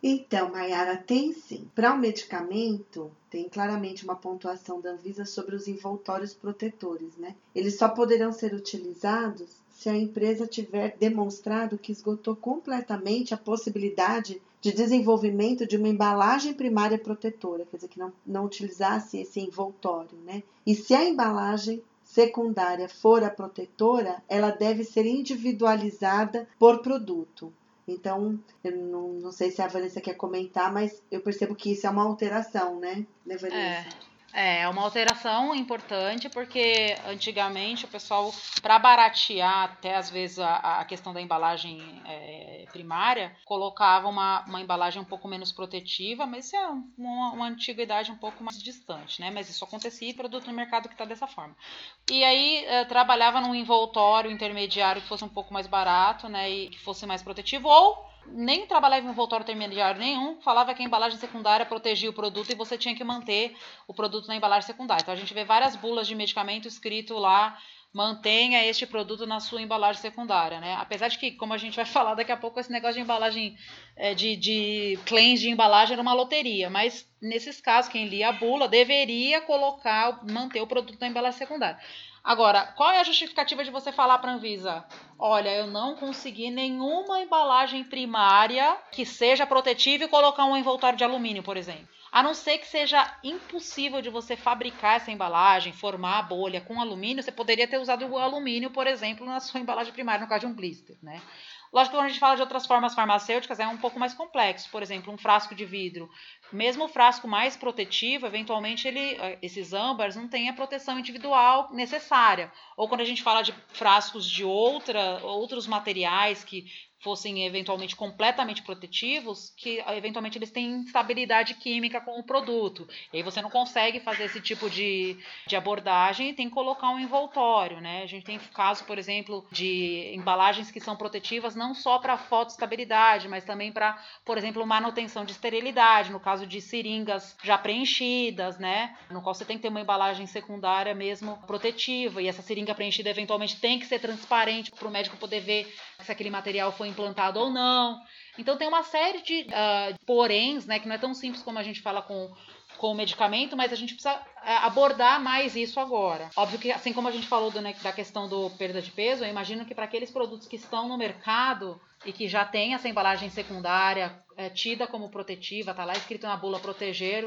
Então, Mayara, tem sim. Para o medicamento, tem claramente uma pontuação da Anvisa sobre os envoltórios protetores, né? Eles só poderão ser utilizados se a empresa tiver demonstrado que esgotou completamente a possibilidade de desenvolvimento de uma embalagem primária protetora, quer dizer, que não, não utilizasse esse envoltório, né? E se a embalagem secundária for a protetora, ela deve ser individualizada por produto. Então, eu não, não sei se a Vanessa quer comentar, mas eu percebo que isso é uma alteração, né, né Vanessa? É, é uma alteração importante porque antigamente o pessoal, para baratear até às vezes a, a questão da embalagem é, primária, colocava uma, uma embalagem um pouco menos protetiva, mas isso é uma, uma antiguidade um pouco mais distante, né? Mas isso acontecia e produto no mercado que está dessa forma. E aí é, trabalhava num envoltório intermediário que fosse um pouco mais barato, né? E que fosse mais protetivo, ou nem trabalhava em envoltório intermediário nenhum, falava que a embalagem secundária protegia o produto e você tinha que manter o produto na embalagem secundária. Então a gente vê várias bulas de medicamento escrito lá mantenha este produto na sua embalagem secundária, né? Apesar de que, como a gente vai falar daqui a pouco, esse negócio de embalagem, é, de, de claims de embalagem era uma loteria, mas nesses casos, quem lia a bula deveria colocar, manter o produto na embalagem secundária. Agora, qual é a justificativa de você falar para a Anvisa? Olha, eu não consegui nenhuma embalagem primária que seja protetiva e colocar um envoltório de alumínio, por exemplo. A não ser que seja impossível de você fabricar essa embalagem, formar a bolha com alumínio, você poderia ter usado o alumínio, por exemplo, na sua embalagem primária, no caso de um blister, né? Lógico que quando a gente fala de outras formas farmacêuticas é um pouco mais complexo. Por exemplo, um frasco de vidro. Mesmo o frasco mais protetivo, eventualmente ele, eh, esses âmbares não têm a proteção individual necessária. Ou quando a gente fala de frascos de outra, outros materiais que fossem eventualmente completamente protetivos, que eventualmente eles têm instabilidade química com o produto. E aí você não consegue fazer esse tipo de, de abordagem e tem que colocar um envoltório, né? A gente tem caso, por exemplo, de embalagens que são protetivas não só para fotoestabilidade, mas também para, por exemplo, manutenção de esterilidade, no caso de seringas já preenchidas, né? No qual você tem que ter uma embalagem secundária mesmo protetiva. E essa seringa preenchida eventualmente tem que ser transparente para o médico poder ver se aquele material foi implantado ou não. Então tem uma série de uh, poréns, né, que não é tão simples como a gente fala com com o medicamento, mas a gente precisa abordar mais isso agora. Óbvio que, assim como a gente falou do, né, da questão do perda de peso, eu imagino que para aqueles produtos que estão no mercado e que já tem essa embalagem secundária é, tida como protetiva, tá lá escrito na bula proteger,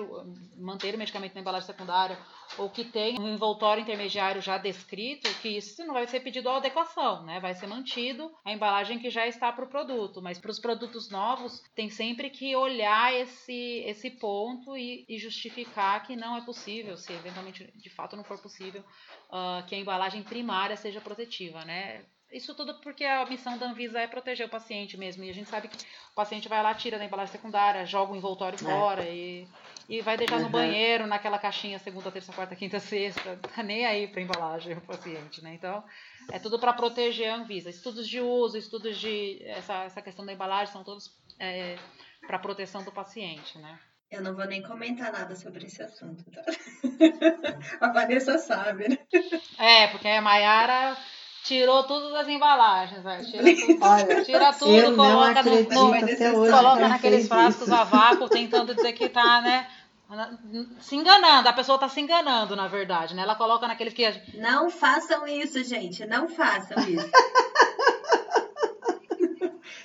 manter o medicamento na embalagem secundária, ou que tem um envoltório intermediário já descrito, que isso não vai ser pedido a adequação, né? Vai ser mantido a embalagem que já está para o produto, mas para os produtos novos tem sempre que olhar esse, esse ponto e, e, justificar que não é possível, se eventualmente de fato não for possível, uh, que a embalagem primária seja protetiva, né? Isso tudo porque a missão da Anvisa é proteger o paciente mesmo. E a gente sabe que o paciente vai lá, tira da embalagem secundária, joga o envoltório é. fora e, e vai deixar uhum. no banheiro, naquela caixinha segunda, terça, quarta, quinta, sexta. Tá nem aí para embalagem o paciente, né? Então, é tudo para proteger a Anvisa. Estudos de uso, estudos de. Essa, essa questão da embalagem são todos é, para proteção do paciente, né? Eu não vou nem comentar nada sobre esse assunto, tá? a Vanessa sabe, né? É, porque a Mayara tirou tudo das embalagens, velho. Tira tudo, Olha, tira tudo coloca, no, no, coloca naqueles frascos isso. a vácuo, tentando dizer que tá, né? Se enganando, a pessoa tá se enganando, na verdade, né? Ela coloca naqueles que. Não façam isso, gente. Não façam isso.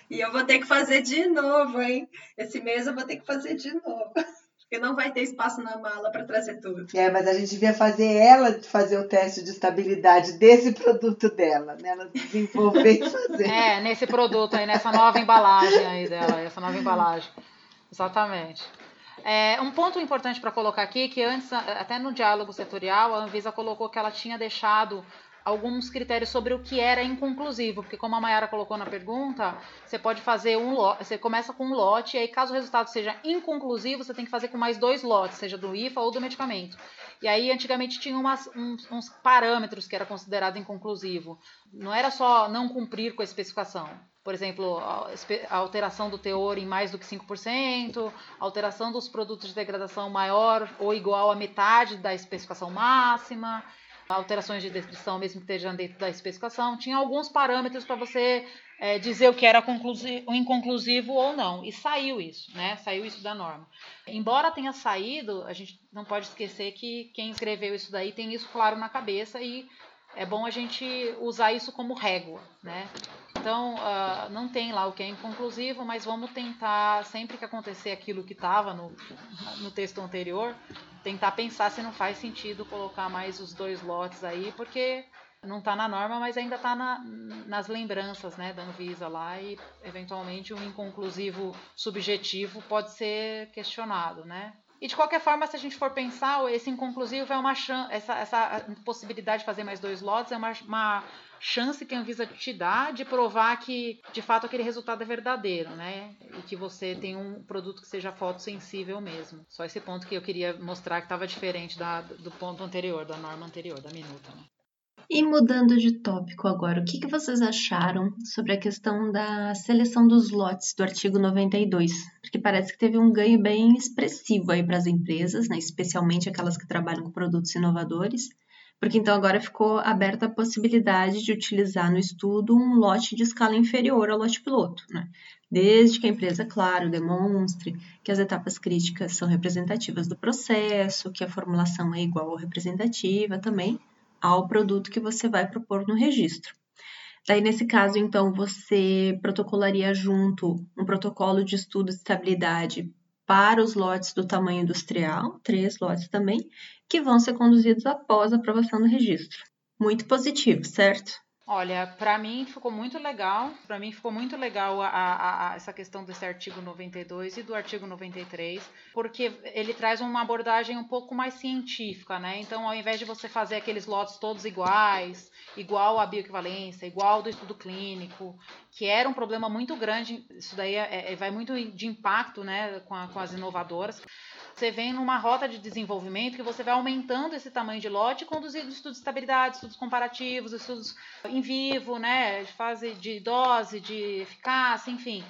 e eu vou ter que fazer de novo, hein? Esse mês eu vou ter que fazer de novo porque não vai ter espaço na mala para trazer tudo. É, mas a gente devia fazer ela fazer o teste de estabilidade desse produto dela, né? Ela desenvolver e fazer. É, nesse produto aí, nessa nova embalagem aí dela, essa nova embalagem. Exatamente. É, um ponto importante para colocar aqui, que antes, até no diálogo setorial, a Anvisa colocou que ela tinha deixado alguns critérios sobre o que era inconclusivo, porque como a Mayara colocou na pergunta, você pode fazer um lote, você começa com um lote, e aí caso o resultado seja inconclusivo, você tem que fazer com mais dois lotes, seja do IFA ou do medicamento. E aí antigamente tinha umas, uns, uns parâmetros que era considerado inconclusivo. Não era só não cumprir com a especificação. Por exemplo, a alteração do teor em mais do que 5%, alteração dos produtos de degradação maior ou igual à metade da especificação máxima alterações de descrição, mesmo que estejam dentro da especificação, tinha alguns parâmetros para você é, dizer o que era conclusivo, inconclusivo ou não. E saiu isso, né? Saiu isso da norma. Embora tenha saído, a gente não pode esquecer que quem escreveu isso daí tem isso claro na cabeça e é bom a gente usar isso como régua, né? Então, uh, não tem lá o que é inconclusivo, mas vamos tentar, sempre que acontecer aquilo que estava no, no texto anterior, tentar pensar se não faz sentido colocar mais os dois lotes aí, porque não está na norma, mas ainda está na, nas lembranças né, da Anvisa lá e eventualmente um inconclusivo subjetivo pode ser questionado, né? E de qualquer forma, se a gente for pensar, esse inconclusivo é uma chance, essa, essa possibilidade de fazer mais dois lotes é uma, uma chance que a Anvisa te dá de provar que de fato aquele resultado é verdadeiro, né? E que você tem um produto que seja fotossensível mesmo. Só esse ponto que eu queria mostrar que estava diferente da, do ponto anterior, da norma anterior, da minuta. Né? E mudando de tópico agora, o que, que vocês acharam sobre a questão da seleção dos lotes do artigo 92? Porque parece que teve um ganho bem expressivo aí para as empresas, né, especialmente aquelas que trabalham com produtos inovadores, porque então agora ficou aberta a possibilidade de utilizar no estudo um lote de escala inferior ao lote piloto, né? desde que a empresa, claro, demonstre que as etapas críticas são representativas do processo, que a formulação é igual ou representativa também, ao produto que você vai propor no registro. Daí, nesse caso, então, você protocolaria junto um protocolo de estudo de estabilidade para os lotes do tamanho industrial, três lotes também, que vão ser conduzidos após a aprovação do registro. Muito positivo, certo? Olha, para mim ficou muito legal. Para mim ficou muito legal a, a, a, essa questão desse artigo 92 e do artigo 93, porque ele traz uma abordagem um pouco mais científica, né? Então, ao invés de você fazer aqueles lotes todos iguais, igual à bioequivalência, igual do estudo clínico, que era um problema muito grande, isso daí é, é, vai muito de impacto, né, com, com as inovadoras você vem numa rota de desenvolvimento que você vai aumentando esse tamanho de lote, conduzindo estudos de estabilidade, estudos comparativos, estudos em vivo, né, de fase de dose, de eficácia, enfim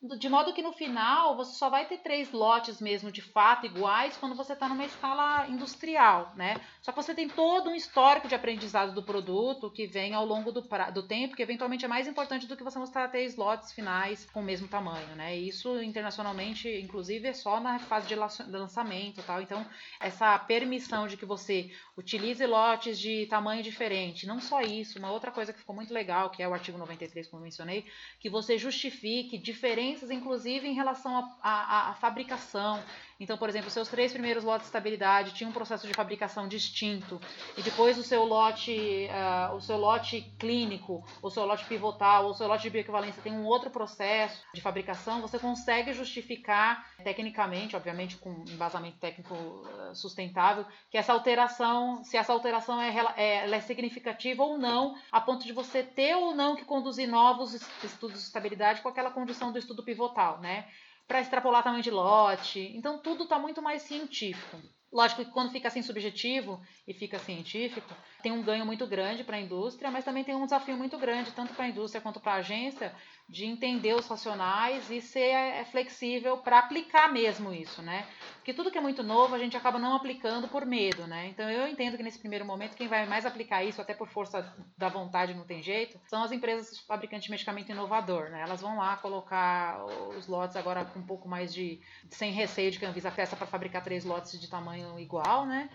de modo que no final você só vai ter três lotes mesmo de fato iguais quando você está numa escala industrial, né? Só que você tem todo um histórico de aprendizado do produto que vem ao longo do, do tempo, que eventualmente é mais importante do que você mostrar três lotes finais com o mesmo tamanho, né? E isso internacionalmente, inclusive, é só na fase de lançamento, tal. Então, essa permissão de que você utilize lotes de tamanho diferente, não só isso, uma outra coisa que ficou muito legal, que é o artigo 93, como eu mencionei, que você justifique diferente diferenças, inclusive em relação à fabricação, Então, por exemplo, seus três primeiros lotes de estabilidade tinham um processo de fabricação distinto, e depois o seu lote, uh, o seu lote clínico, o seu lote pivotal, ou o seu lote de bioequivalência tem um outro processo de fabricação, você consegue justificar tecnicamente, obviamente com embasamento técnico uh, sustentável, que essa alteração, se essa alteração é, é, é significativa ou não, a ponto de você ter ou não que conduzir novos estudos de estabilidade com aquela condição do estudo pivotal, né? Para extrapolar tamanho de lote. Então tudo está muito mais científico. Lógico que quando fica assim subjetivo e fica científico, tem um ganho muito grande para a indústria, mas também tem um desafio muito grande, tanto para a indústria quanto para a agência, de entender os racionais e ser é, flexível para aplicar mesmo isso, né? Porque tudo que é muito novo a gente acaba não aplicando por medo, né? Então eu entendo que nesse primeiro momento quem vai mais aplicar isso, até por força da vontade, não tem jeito, são as empresas fabricantes de medicamento inovador, né? Elas vão lá colocar os lotes agora com um pouco mais de sem receio de que a Anvisa peça para fabricar três lotes de tamanho igual, né?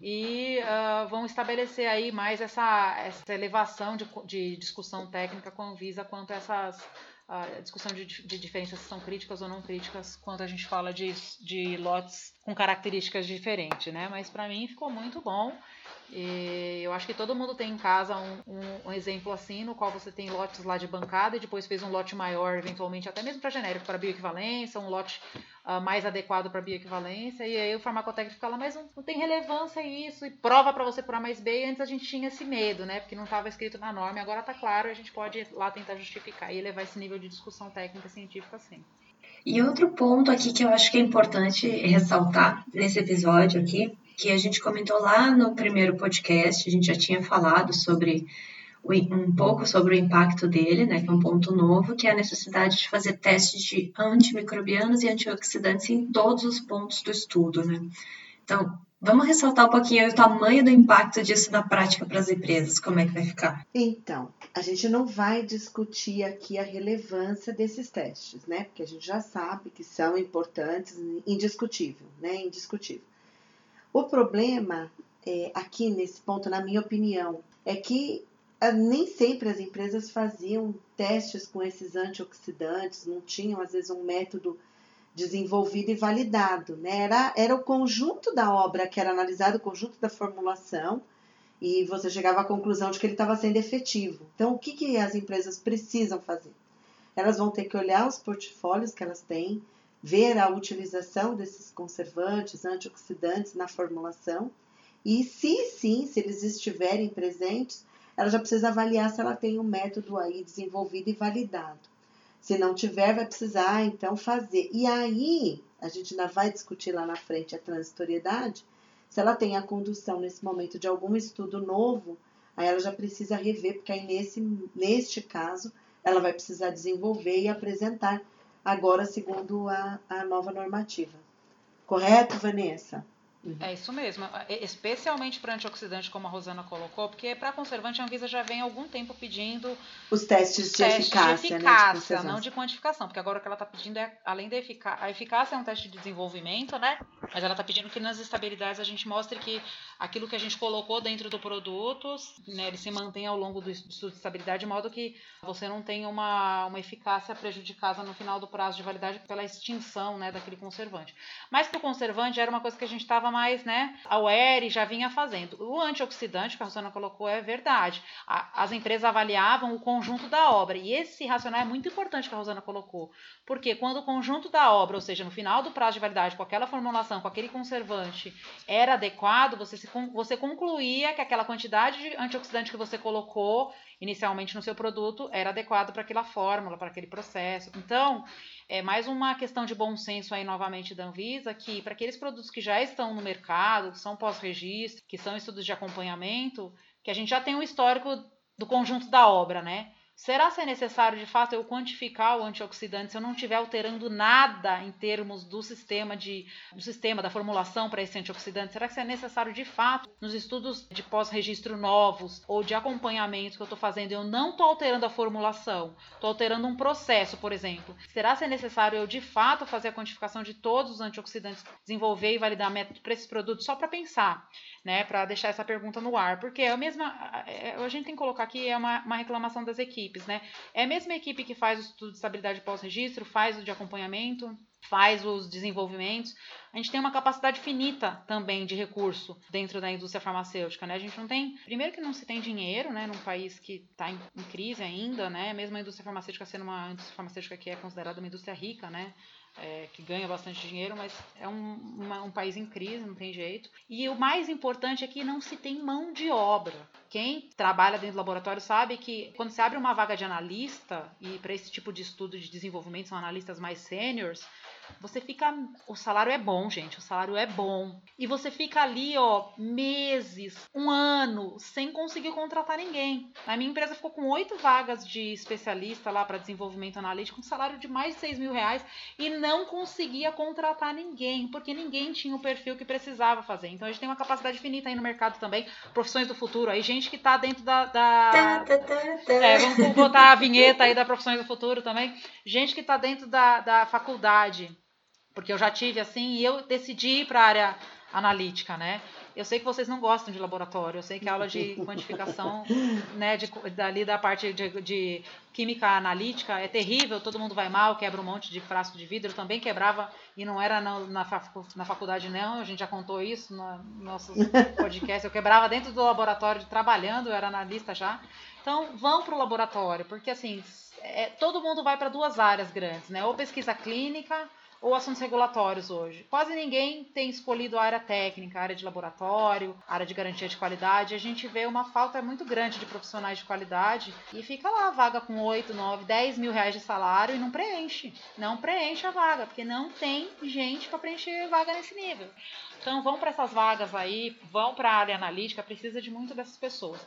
e uh, vão estabelecer aí mais essa, essa elevação de, de discussão técnica com a Anvisa quanto a essas uh, discussão de, de diferenças são críticas ou não críticas quando a gente fala de, de lotes com características diferentes, né? Mas para mim ficou muito bom. E eu acho que todo mundo tem em casa um, um, um, exemplo assim, no qual você tem lotes lá de bancada e depois fez um lote maior, eventualmente até mesmo para genérico, para bioequivalência, um lote uh, mais adequado para bioequivalência, e aí o farmacotécnico fala, mas não, não tem relevância isso, e prova para você por A mais B, e antes a gente tinha esse medo, né, porque não estava escrito na norma, agora está claro, a gente pode lá tentar justificar e levar esse nível de discussão técnica científica assim. E outro ponto aqui que eu acho que é importante ressaltar nesse episódio aqui, que a gente comentou lá no primeiro podcast, a gente já tinha falado sobre um pouco sobre o impacto dele, né, que é um ponto novo, que é a necessidade de fazer testes de antimicrobianos e antioxidantes em todos os pontos do estudo, né. Então, vamos ressaltar um pouquinho o tamanho do impacto disso na prática para as empresas, como é que vai ficar? Então, a gente não vai discutir aqui a relevância desses testes, né, porque a gente já sabe que são importantes, indiscutível, né, indiscutível. O problema é, aqui nesse ponto, na minha opinião, é que ah, nem sempre as empresas faziam testes com esses antioxidantes, não tinham, às vezes, um método desenvolvido e validado. Né? Era, era o conjunto da obra que era analisado, o conjunto da formulação, e você chegava à conclusão de que ele estava sendo efetivo. Então, o que, que as empresas precisam fazer? Elas vão ter que olhar os portfólios que elas têm, ver a utilização desses conservantes, antioxidantes na formulação, e se sim, se eles estiverem presentes, ela já precisa avaliar se ela tem um método aí desenvolvido e validado. Se não tiver, vai precisar então fazer. E aí, a gente ainda vai discutir lá na frente a transitoriedade. Se ela tem a condução nesse momento de algum estudo novo, aí ela já precisa rever, porque aí nesse, neste caso ela vai precisar desenvolver e apresentar agora segundo a, a nova normativa. Correto, Vanessa? Uhum. É isso mesmo, é, especialmente para antioxidante, como a Rosana colocou, porque para conservante a Anvisa já vem há algum tempo pedindo os testes, de, testes eficácia, de eficácia, né, de não de quantificação, porque agora o que ela está pedindo é, além da eficácia, a eficácia é um teste de desenvolvimento, né? Mas ela está pedindo que nas estabilidades a gente mostre que aquilo que a gente colocou dentro do produto, né, ele se mantém ao longo do estudo de estabilidade, de modo que você não tenha uma, uma eficácia prejudicada no final do prazo de validade pela extinção né, daquele conservante. Mas que o conservante era uma coisa que a gente estava mais, né, aware já vinha fazendo. O antioxidante que a Rosana colocou é verdade. A, as empresas avaliavam o conjunto da obra. E esse racional é muito importante que a Rosana colocou. Porque quando o conjunto da obra, ou seja, no final do prazo de validade, com aquela formulação, com aquele conservante, era adequado, você, se, você concluía que aquela quantidade de antioxidante que você colocou inicialmente no seu produto era adequado para aquela fórmula, para aquele processo. Então, é mais uma questão de bom senso aí novamente da Anvisa, que para aqueles produtos que já estão no mercado, que são pós-registro, que são estudos de acompanhamento, que a gente já tem um histórico do conjunto da obra, né? Será ser necessário de fato eu quantificar o antioxidante se eu não estiver alterando nada em termos do sistema de do sistema da formulação para esse antioxidante? Será que é necessário de fato nos estudos de pós-registro novos ou de acompanhamento que eu estou fazendo eu não estou alterando a formulação, estou alterando um processo, por exemplo? Será ser necessário eu de fato fazer a quantificação de todos os antioxidantes, desenvolver e validar método para esses produtos só para pensar? né, para deixar essa pergunta no ar, porque é a mesma, é, a gente tem que colocar aqui é uma, uma reclamação das equipes equipes, né? É a mesma equipe que faz o estudo de estabilidade pós-registro, faz o de acompanhamento, faz os desenvolvimentos. A gente tem uma capacidade finita também de recurso dentro da indústria farmacêutica, né? A gente não tem, primeiro que não se tem dinheiro, né, num país que está em, em, crise ainda, né? Mesmo a indústria farmacêutica sendo uma indústria farmacêutica que é considerada uma indústria rica, né? é, que ganha bastante dinheiro, mas é um, uma, um país em crise, não tem jeito. E o mais importante é que não se tem mão de obra. Quem trabalha dentro do laboratório sabe que quando se abre uma vaga de analista, e para esse tipo de estudo de desenvolvimento são analistas mais sêniores, você fica. O salário é bom, gente. O salário é bom. E você fica ali, ó, meses, um ano, sem conseguir contratar ninguém. A minha empresa ficou com oito vagas de especialista lá para desenvolvimento analítico, com salário de mais de seis mil reais, e não conseguia contratar ninguém, porque ninguém tinha o perfil que precisava fazer. Então a gente tem uma capacidade finita aí no mercado também. Profissões do futuro, aí gente que está dentro da. da... É, vamos botar a vinheta aí da Profissões do Futuro também. Gente que está dentro da, da faculdade porque eu já tive assim e eu decidi ir para a área analítica, né? Eu sei que vocês não gostam de laboratório, eu sei que a aula de quantificação, né, de, dali da parte de, de, química analítica é terrível, todo mundo vai mal, quebra um monte de frasco de vidro, eu também quebrava e não era na, na, faculdade não, a gente já contou isso no, no nossos podcasts, eu quebrava dentro do laboratório trabalhando, eu era analista já. Então, vão para o laboratório, porque assim, é, todo mundo vai para duas áreas grandes, né? Ou pesquisa clínica, ou assuntos regulatórios hoje. Quase ninguém tem escolhido a área técnica, a área de laboratório, a área de garantia de qualidade. A gente vê uma falta muito grande de profissionais de qualidade e fica lá a vaga com 8, 9, 10 mil reais de salário e não preenche. Não preenche a vaga, porque não tem gente para preencher vaga nesse nível. Então vão para essas vagas aí, vão para a área analítica, precisa de muito dessas pessoas.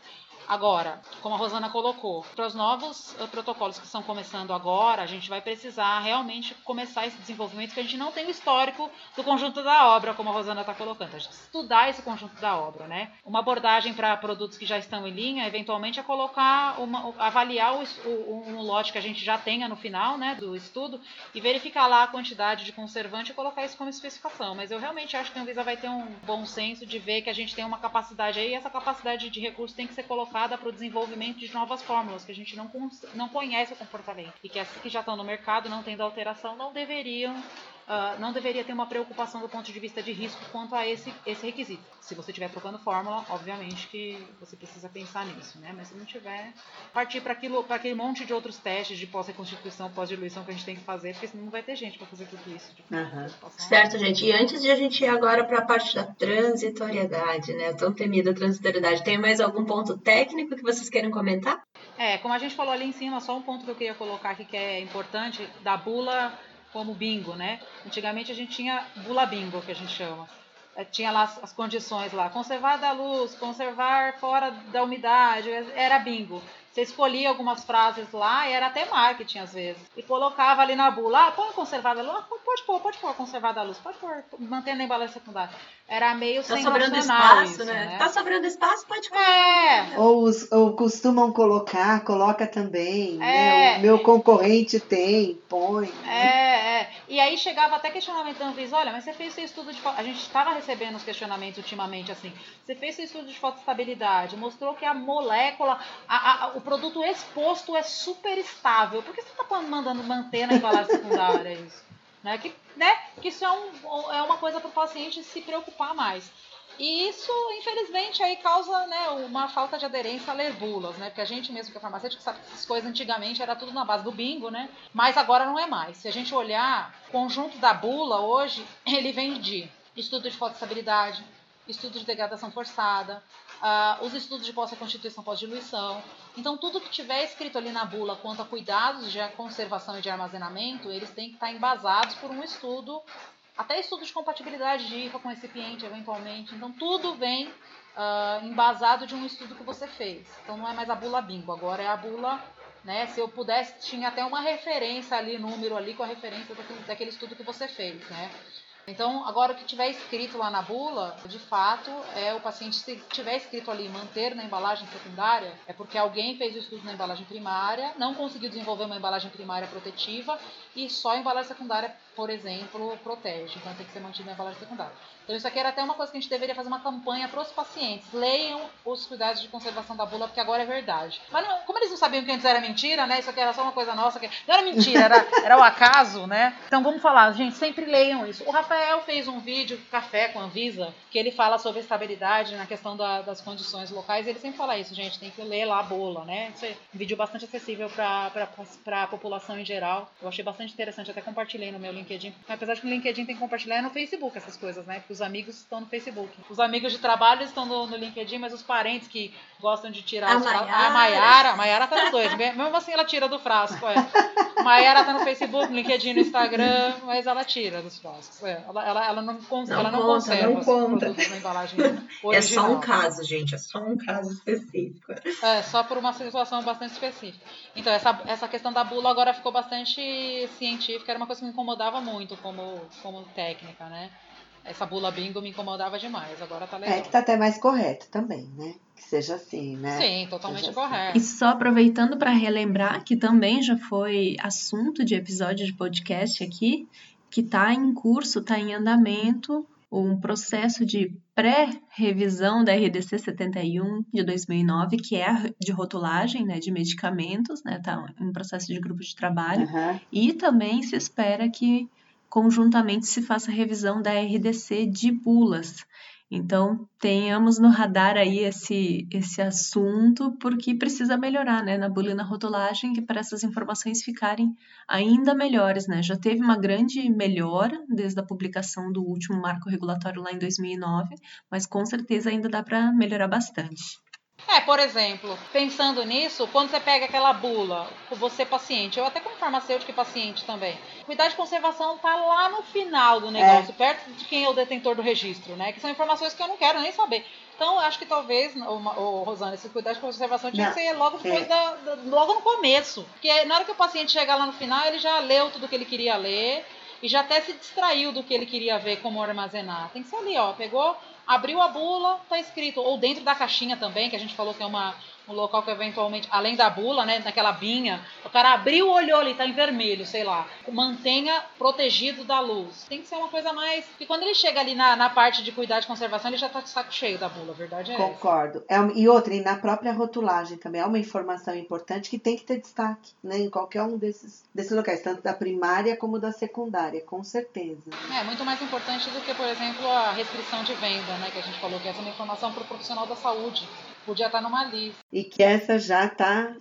Agora, como a Rosana colocou, para os novos protocolos que estão começando agora, a gente vai precisar realmente começar esse desenvolvimento que a gente não tem o histórico do conjunto da obra, como a Rosana está colocando. A gente estudar esse conjunto da obra, né? Uma abordagem para produtos que já estão em linha, eventualmente, é colocar, uma, avaliar o, o, um lote que a gente já tenha no final, né, do estudo e verificar lá a quantidade de conservante e colocar isso como especificação. Mas eu realmente acho que a Anvisa vai ter um bom senso de ver que a gente tem uma capacidade aí e essa capacidade de recurso tem que ser colocada para o desenvolvimento de novas fórmulas, que a gente não, não conhece o comportamento. E que essas que já estão no mercado, não tendo alteração, não deveriam uh, não deveria ter uma preocupação do ponto de vista de risco quanto a esse, esse requisito. Se você estiver trocando fórmula, obviamente que você precisa pensar nisso, né? Mas se não tiver, partir para aquele monte de outros testes de pós-reconstituição, pós-diluição que a gente tem que fazer, porque senão não vai ter gente para fazer tudo isso. Uhum. Certo, gente. E antes de a gente ir agora para a parte da transitoriedade, né? Tão temida transitoriedade, tem mais algum ponto técnico que vocês querem comentar? É, como a gente falou ali em cima, só um ponto que eu queria colocar aqui que é importante, da bula como bingo, né? Antigamente a gente tinha bula bingo, que a gente chama. É, tinha lá as, condições lá, conservar da luz, conservar fora da umidade, era bingo. Você escolhia algumas frases lá e era até marketing às vezes. E colocava ali na bula, ah, põe conservada luz, ah, pode pôr, pode pôr conservada luz, pode pôr, mantendo a embalagem secundária. Era meio tá sem sobrando espaço, isso, né? né? Tá sobrando espaço, pode pôr. É. Ou, os, ou costumam colocar, coloca também, né? é. né? O meu concorrente tem, põe. É, é. E aí chegava até questionamento da Anvisa, olha, mas você fez seu estudo de... A gente estava recebendo os questionamentos ultimamente assim, você fez seu estudo de fotostabilidade, mostrou que a molécula, a, a, o produto exposto é super estável. Por que você está mandando manter na embalagem secundária isso? Né? Que, né? que isso é, um, é uma coisa para o paciente se preocupar mais. E isso, infelizmente, aí causa né, uma falta de aderência a ler bulas, né? Porque a gente mesmo que é farmacêutico sabe que essas coisas antigamente era tudo na base do bingo, né? Mas agora não é mais. Se a gente olhar, o conjunto da bula hoje, ele vem de estudo de fotostabilidade, estudo de degradação forçada, uh, os estudos de pós-constituição pós-diluição. Então, tudo que tiver escrito ali na bula quanto a cuidados de conservação e de armazenamento, eles têm que estar embasados por um estudo, até estudo de compatibilidade de IFA com recipiente, eventualmente. Então, tudo vem uh, embasado de um estudo que você fez. Então, não é mais a bula bingo, agora é a bula né? Se eu pudesse, tinha até uma referência ali, número ali com a referência daquele, daquele estudo que você fez, né? Então, agora o que tiver escrito lá na bula, de fato, é o paciente, se tiver escrito ali manter na embalagem secundária, é porque alguém fez o estudo na embalagem primária, não conseguiu desenvolver uma embalagem primária protetiva e só a embalagem secundária, por exemplo, protege. Então tem que ser mantida na embalagem secundária. Então isso aqui era até uma coisa que a gente deveria fazer uma campanha para os pacientes. Leiam os cuidados de conservação da bula, porque agora é verdade. Mas não, como eles não sabiam que antes era mentira, né? Isso aqui era só uma coisa nossa. Que não era mentira, era, era o acaso, né? Então vamos falar, gente, sempre leiam isso. O Rafael fez um vídeo, Café com a Visa, que ele fala sobre estabilidade na questão da, das condições locais. Ele sempre fala isso, gente, tem que ler lá a bula, né? Isso é um vídeo bastante acessível para a população em geral. Eu achei bastante interessante, até compartilhei no meu LinkedIn. Apesar de que no LinkedIn tem que compartilhar é no Facebook essas coisas, né? Porque os amigos estão no Facebook. Os amigos de trabalho estão no, no LinkedIn, mas os parentes que gostam de tirar a os Maiara. A Maiara, a Maiara tá nos dois. Mesmo assim ela tira do frasco, é. Maiara tá no Facebook, no LinkedIn, no Instagram, mas ela tira dos frascos. É. Ela, ela, ela não, cons Não ela não conta, conserva não os conta. produtos na embalagem original. É só um caso, gente, é só um caso específico. É, só por uma situação bastante específica. Então, essa, essa questão da bula agora ficou bastante científica, era uma coisa que me incomodava muito como, como técnica, né? Essa bula bingo me incomodava demais, agora tá legal. É que tá até mais correto também, né? Que seja assim, né? Sim, totalmente Seja assim. correto. E só aproveitando para relembrar que também já foi assunto de episódio de podcast aqui, que está em curso, está em andamento, um processo de pré-revisão da RDC 71 de 2009, que é a de rotulagem né, de medicamentos, né? Está em processo de grupo de trabalho. Aham. E também se espera que conjuntamente se faça a revisão da RDC de bulas. Então, tenhamos no radar aí esse, esse assunto, porque precisa melhorar, né, na bula e na rotulagem, que para essas informações ficarem ainda melhores, né? Já teve uma grande melhora desde a publicação do último marco regulatório lá em 2009, mas com certeza ainda dá para melhorar bastante. É, por exemplo, pensando nisso, quando você pega aquela bula, você paciente, eu até como farmacêutico e paciente também, cuidar de conservação tá lá no final do negócio, perto de quem é o detentor do registro, né? Que são informações que eu não quero nem saber. Então, acho que talvez, ô, ô, Rosana, esse cuidar de conservação tinha Não, que ser logo depois é. da, da- logo no começo. Porque na hora que o paciente chegar lá no final, ele já leu tudo que ele queria ler e já até se distraiu do que ele queria ver, como armazenar. Tem que ser ali, ó. Pegou, abriu a bula, tá escrito. Ou dentro da caixinha também, que a gente falou que é uma, um local que eventualmente, além da bula, né, naquela binha, o cara abriu, olhou ali, tá em vermelho, sei lá. Mantenha protegido da luz. Tem que ser uma coisa mais. E quando ele chega ali na, na parte de cuidar de conservação, ele já tá de saco cheio da bula, a verdade é. Concordo. É, e outra, e na própria rotulagem também é uma informação importante que tem que ter destaque, né? Em qualquer um desses, desses locais, tanto da primária como da secundária, com certeza. É muito mais importante do que, por exemplo, a restrição de venda, né? Que a gente falou que essa é uma informação para o profissional da saúde. Podia estar numa lista. E que essa já tá,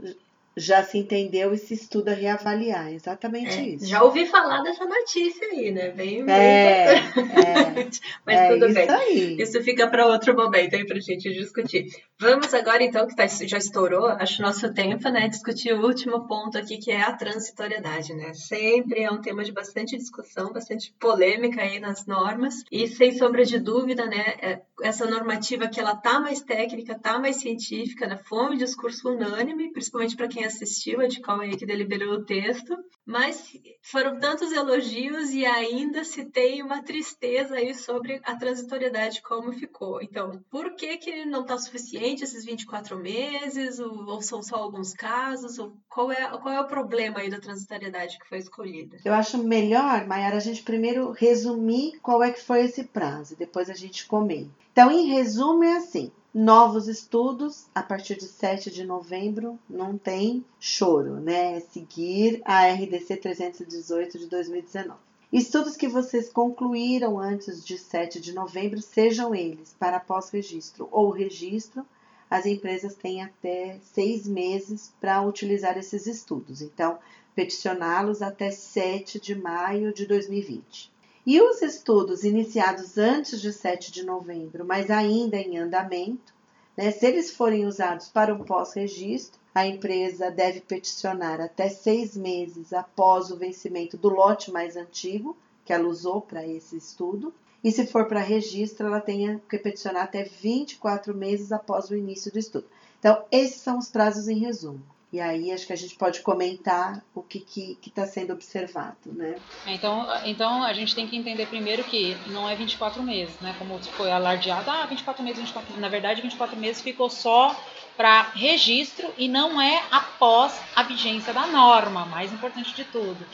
já se entendeu e se estuda reavaliar. Exatamente É, isso. já ouvi falar dessa notícia aí, né? Bem, bem É, é, importante. Mas é tudo isso bem. aí. Isso fica para outro momento aí para gente discutir. Vamos agora, então, que tá- já estourou, acho nosso tempo, né? Discutir o último ponto aqui, que é a transitoriedade, né? Sempre é um tema de bastante discussão, bastante polêmica aí nas normas. E sem sombra de dúvida, né? é- Essa normativa que ela tá mais técnica, tá mais científica, né? Foi um discurso unânime, principalmente para quem assistiu, a de aí que deliberou o texto. Mas foram tantos elogios e ainda se tem uma tristeza aí sobre a transitoriedade como ficou. Então, por que que não está suficiente esses 24 meses ou, ou são só alguns casos? Ou qual é qual é o problema aí da transitoriedade que foi escolhida? Eu acho melhor, Mayara, a gente primeiro resumir qual é que foi esse prazo, depois a gente comenta. Então, em resumo, é assim: novos estudos, a partir de 7 de novembro, não tem choro, né? É seguir a RDC 318 de 2019. Estudos que vocês concluíram antes de 7 de novembro, sejam eles para pós-registro ou registro, as empresas têm até seis meses para utilizar esses estudos. Então, peticioná-los até 7 de maio de 2020. E os estudos iniciados antes de 7 de novembro, mas ainda em andamento, né, se eles forem usados para o pós-registro, a empresa deve peticionar até seis meses após o vencimento do lote mais antigo que ela usou para esse estudo. E se for para registro, ela tenha que peticionar até 24 meses após o início do estudo. Então, esses são os prazos em resumo. E aí acho que a gente pode comentar o que está sendo observado, né? É, então, então a gente tem que entender primeiro que não é 24 meses, né? Como foi alardeado, ah, 24 meses, 24 meses. Na verdade, 24 meses ficou só para registro e não é após a vigência da norma, mais importante de tudo.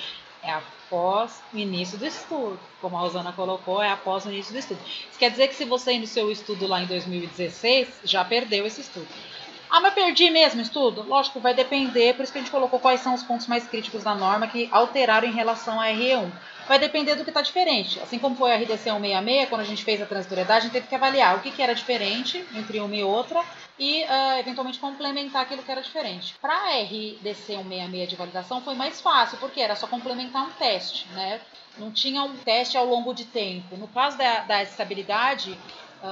É após o início do estudo. Como a Rosana colocou, é após o início do estudo. Isso quer dizer que se você iniciou o estudo lá em 2016, já perdeu esse estudo. Ah, mas perdi mesmo estudo? Lógico, vai depender, por isso que a gente colocou quais são os pontos mais críticos da norma que alteraram em relação à RE1 vai depender do que está diferente. Assim como foi a RDC 166, quando a gente fez a transitoriedade, a gente teve que avaliar o que, que era diferente entre uma e outra e uh, eventualmente complementar aquilo que era diferente. Para a RDC 166 de validação foi mais fácil, porque era só complementar um teste, né? Não tinha um teste ao longo de tempo. No caso da, da estabilidade,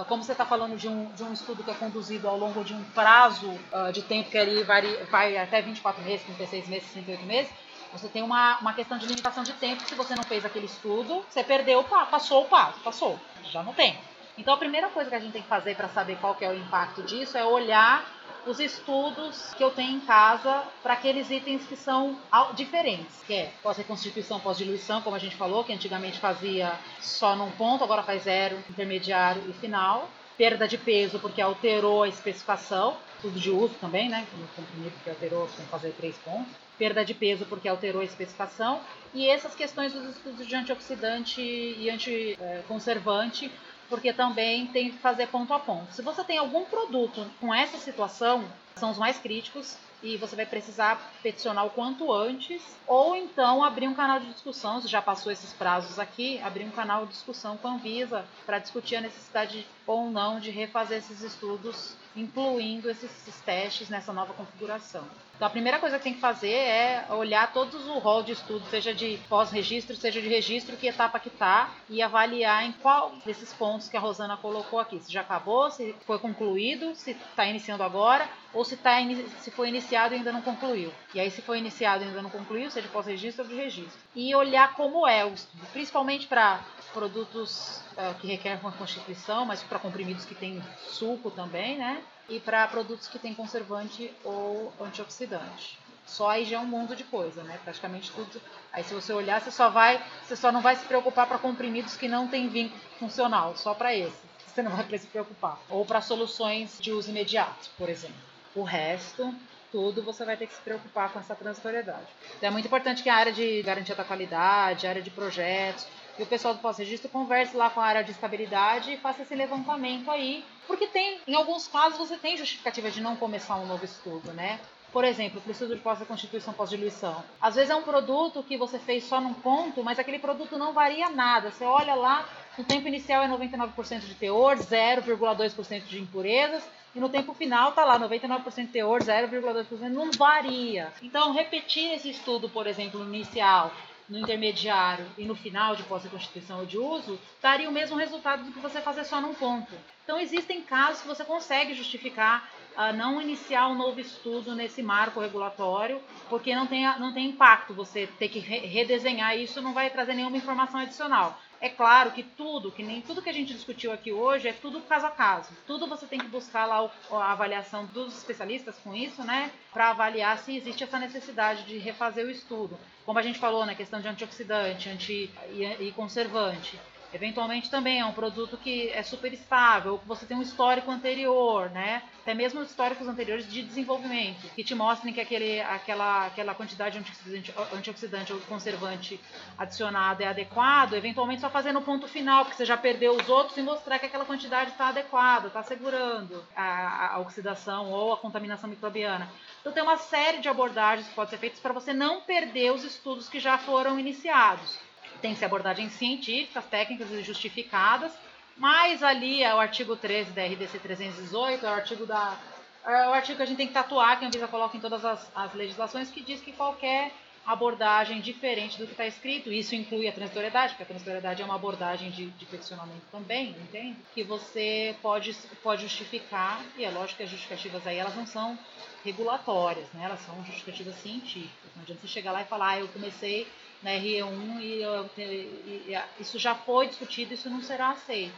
como você está falando de um, de um estudo que é conduzido ao longo de um prazo uh, de tempo que ali vai, vai até 24 meses, 36 meses, 38 meses, você tem uma, uma questão de limitação de tempo. Se você não fez aquele estudo, você perdeu, passou o passo, passou, já não tem. Então a primeira coisa que a gente tem que fazer para saber qual que é o impacto disso é olhar os estudos que eu tenho em casa para aqueles itens que são diferentes, que é pós-reconstituição, pós-diluição, como a gente falou, que antigamente fazia só num ponto, agora faz zero, intermediário e final. Perda de peso porque alterou a especificação, tudo de uso também, né? No comprimido que alterou, tem que fazer três pontos perda de peso porque alterou a especificação, e essas questões dos estudos de antioxidante e anticonservante, porque também tem que fazer ponto a ponto. Se você tem algum produto com essa situação, são os mais críticos, e você vai precisar peticionar o quanto antes, ou então abrir um canal de discussão, se já passou esses prazos aqui, abrir um canal de discussão com a Anvisa para discutir a necessidade ou não de refazer esses estudos, incluindo esses testes nessa nova configuração. Então a primeira coisa que tem que fazer é olhar todos o rol de estudo, seja de pós-registro, seja de registro, que etapa que está, e avaliar em qual desses pontos que a Rosana colocou aqui. Se já acabou, se foi concluído, se está iniciando agora, ou se, tá, se foi iniciado e ainda não concluiu. E aí, se foi iniciado e ainda não concluiu, seja pós-registro ou de registro. E olhar como é o estudo, principalmente para produtos que requerem uma constituição, mas para comprimidos que têm suco também, né? e para produtos que têm conservante ou antioxidante. Só aí já é um mundo de coisa, né? Praticamente tudo. Aí se você olhar, você só vai, você só não vai se preocupar para comprimidos que não têm vínculo funcional, só para esse. Você não vai se preocupar. Ou para soluções de uso imediato, por exemplo. O resto, tudo você vai ter que se preocupar com essa transitoriedade. Então é muito importante que a área de garantia da qualidade, a área de projetos, e o pessoal do pós-registro converse lá com a área de estabilidade e faça esse levantamento aí, porque tem, em alguns casos, você tem justificativa de não começar um novo estudo, né? Por exemplo, o estudo de pós-constituição, pós-diluição. Às vezes é um produto que você fez só num ponto, mas aquele produto não varia nada. Você olha lá, no tempo inicial é 99% de teor, 0,2% de impurezas, e no tempo final tá lá 99% de teor, 0,2%, não varia. Então, repetir esse estudo, por exemplo, inicial, no intermediário e no final de pós-constituição ou de uso, daria o mesmo resultado do que você fazer só num ponto. Então, existem casos que você consegue justificar uh, não iniciar um novo estudo nesse marco regulatório, porque não tem, não tem impacto você ter que re redesenhar isso, não vai trazer nenhuma informação adicional. É claro que tudo, que nem tudo que a gente discutiu aqui hoje, é tudo caso a caso. Tudo você tem que buscar lá a avaliação dos especialistas com isso, né? Para avaliar se existe essa necessidade de refazer o estudo. Como a gente falou na né, questão de antioxidante anti, e, e conservante. Eventualmente também é um produto que é super estável, você tem um histórico anterior, né? Até mesmo históricos anteriores de desenvolvimento, que te mostrem que aquele, aquela, aquela quantidade de antioxidante, antioxidante ou conservante adicionado é adequado, eventualmente só fazer no ponto final, porque você já perdeu os outros, e mostrar que aquela quantidade está adequada, está segurando a, a oxidação ou a contaminação microbiana. Então tem uma série de abordagens que podem ser feitas para você não perder os estudos que já foram iniciados tem que ser abordagens científicas, técnicas e justificadas, mas ali é o artigo 13 da RDC 318, é o artigo da é o artigo que a gente tem que tatuar, que a Anvisa coloca em todas as, as legislações, que diz que qualquer abordagem diferente do que está escrito, isso inclui a transitoriedade, porque a transitoriedade é uma abordagem de, de peticionamento também, entende? Que você pode, pode justificar, e é lógico que as justificativas aí elas não são regulatórias, né? elas são justificativas científicas. Não adianta você chegar lá e falar, ah, eu comecei na RE1 e, e, e, isso já foi discutido, isso não será aceito.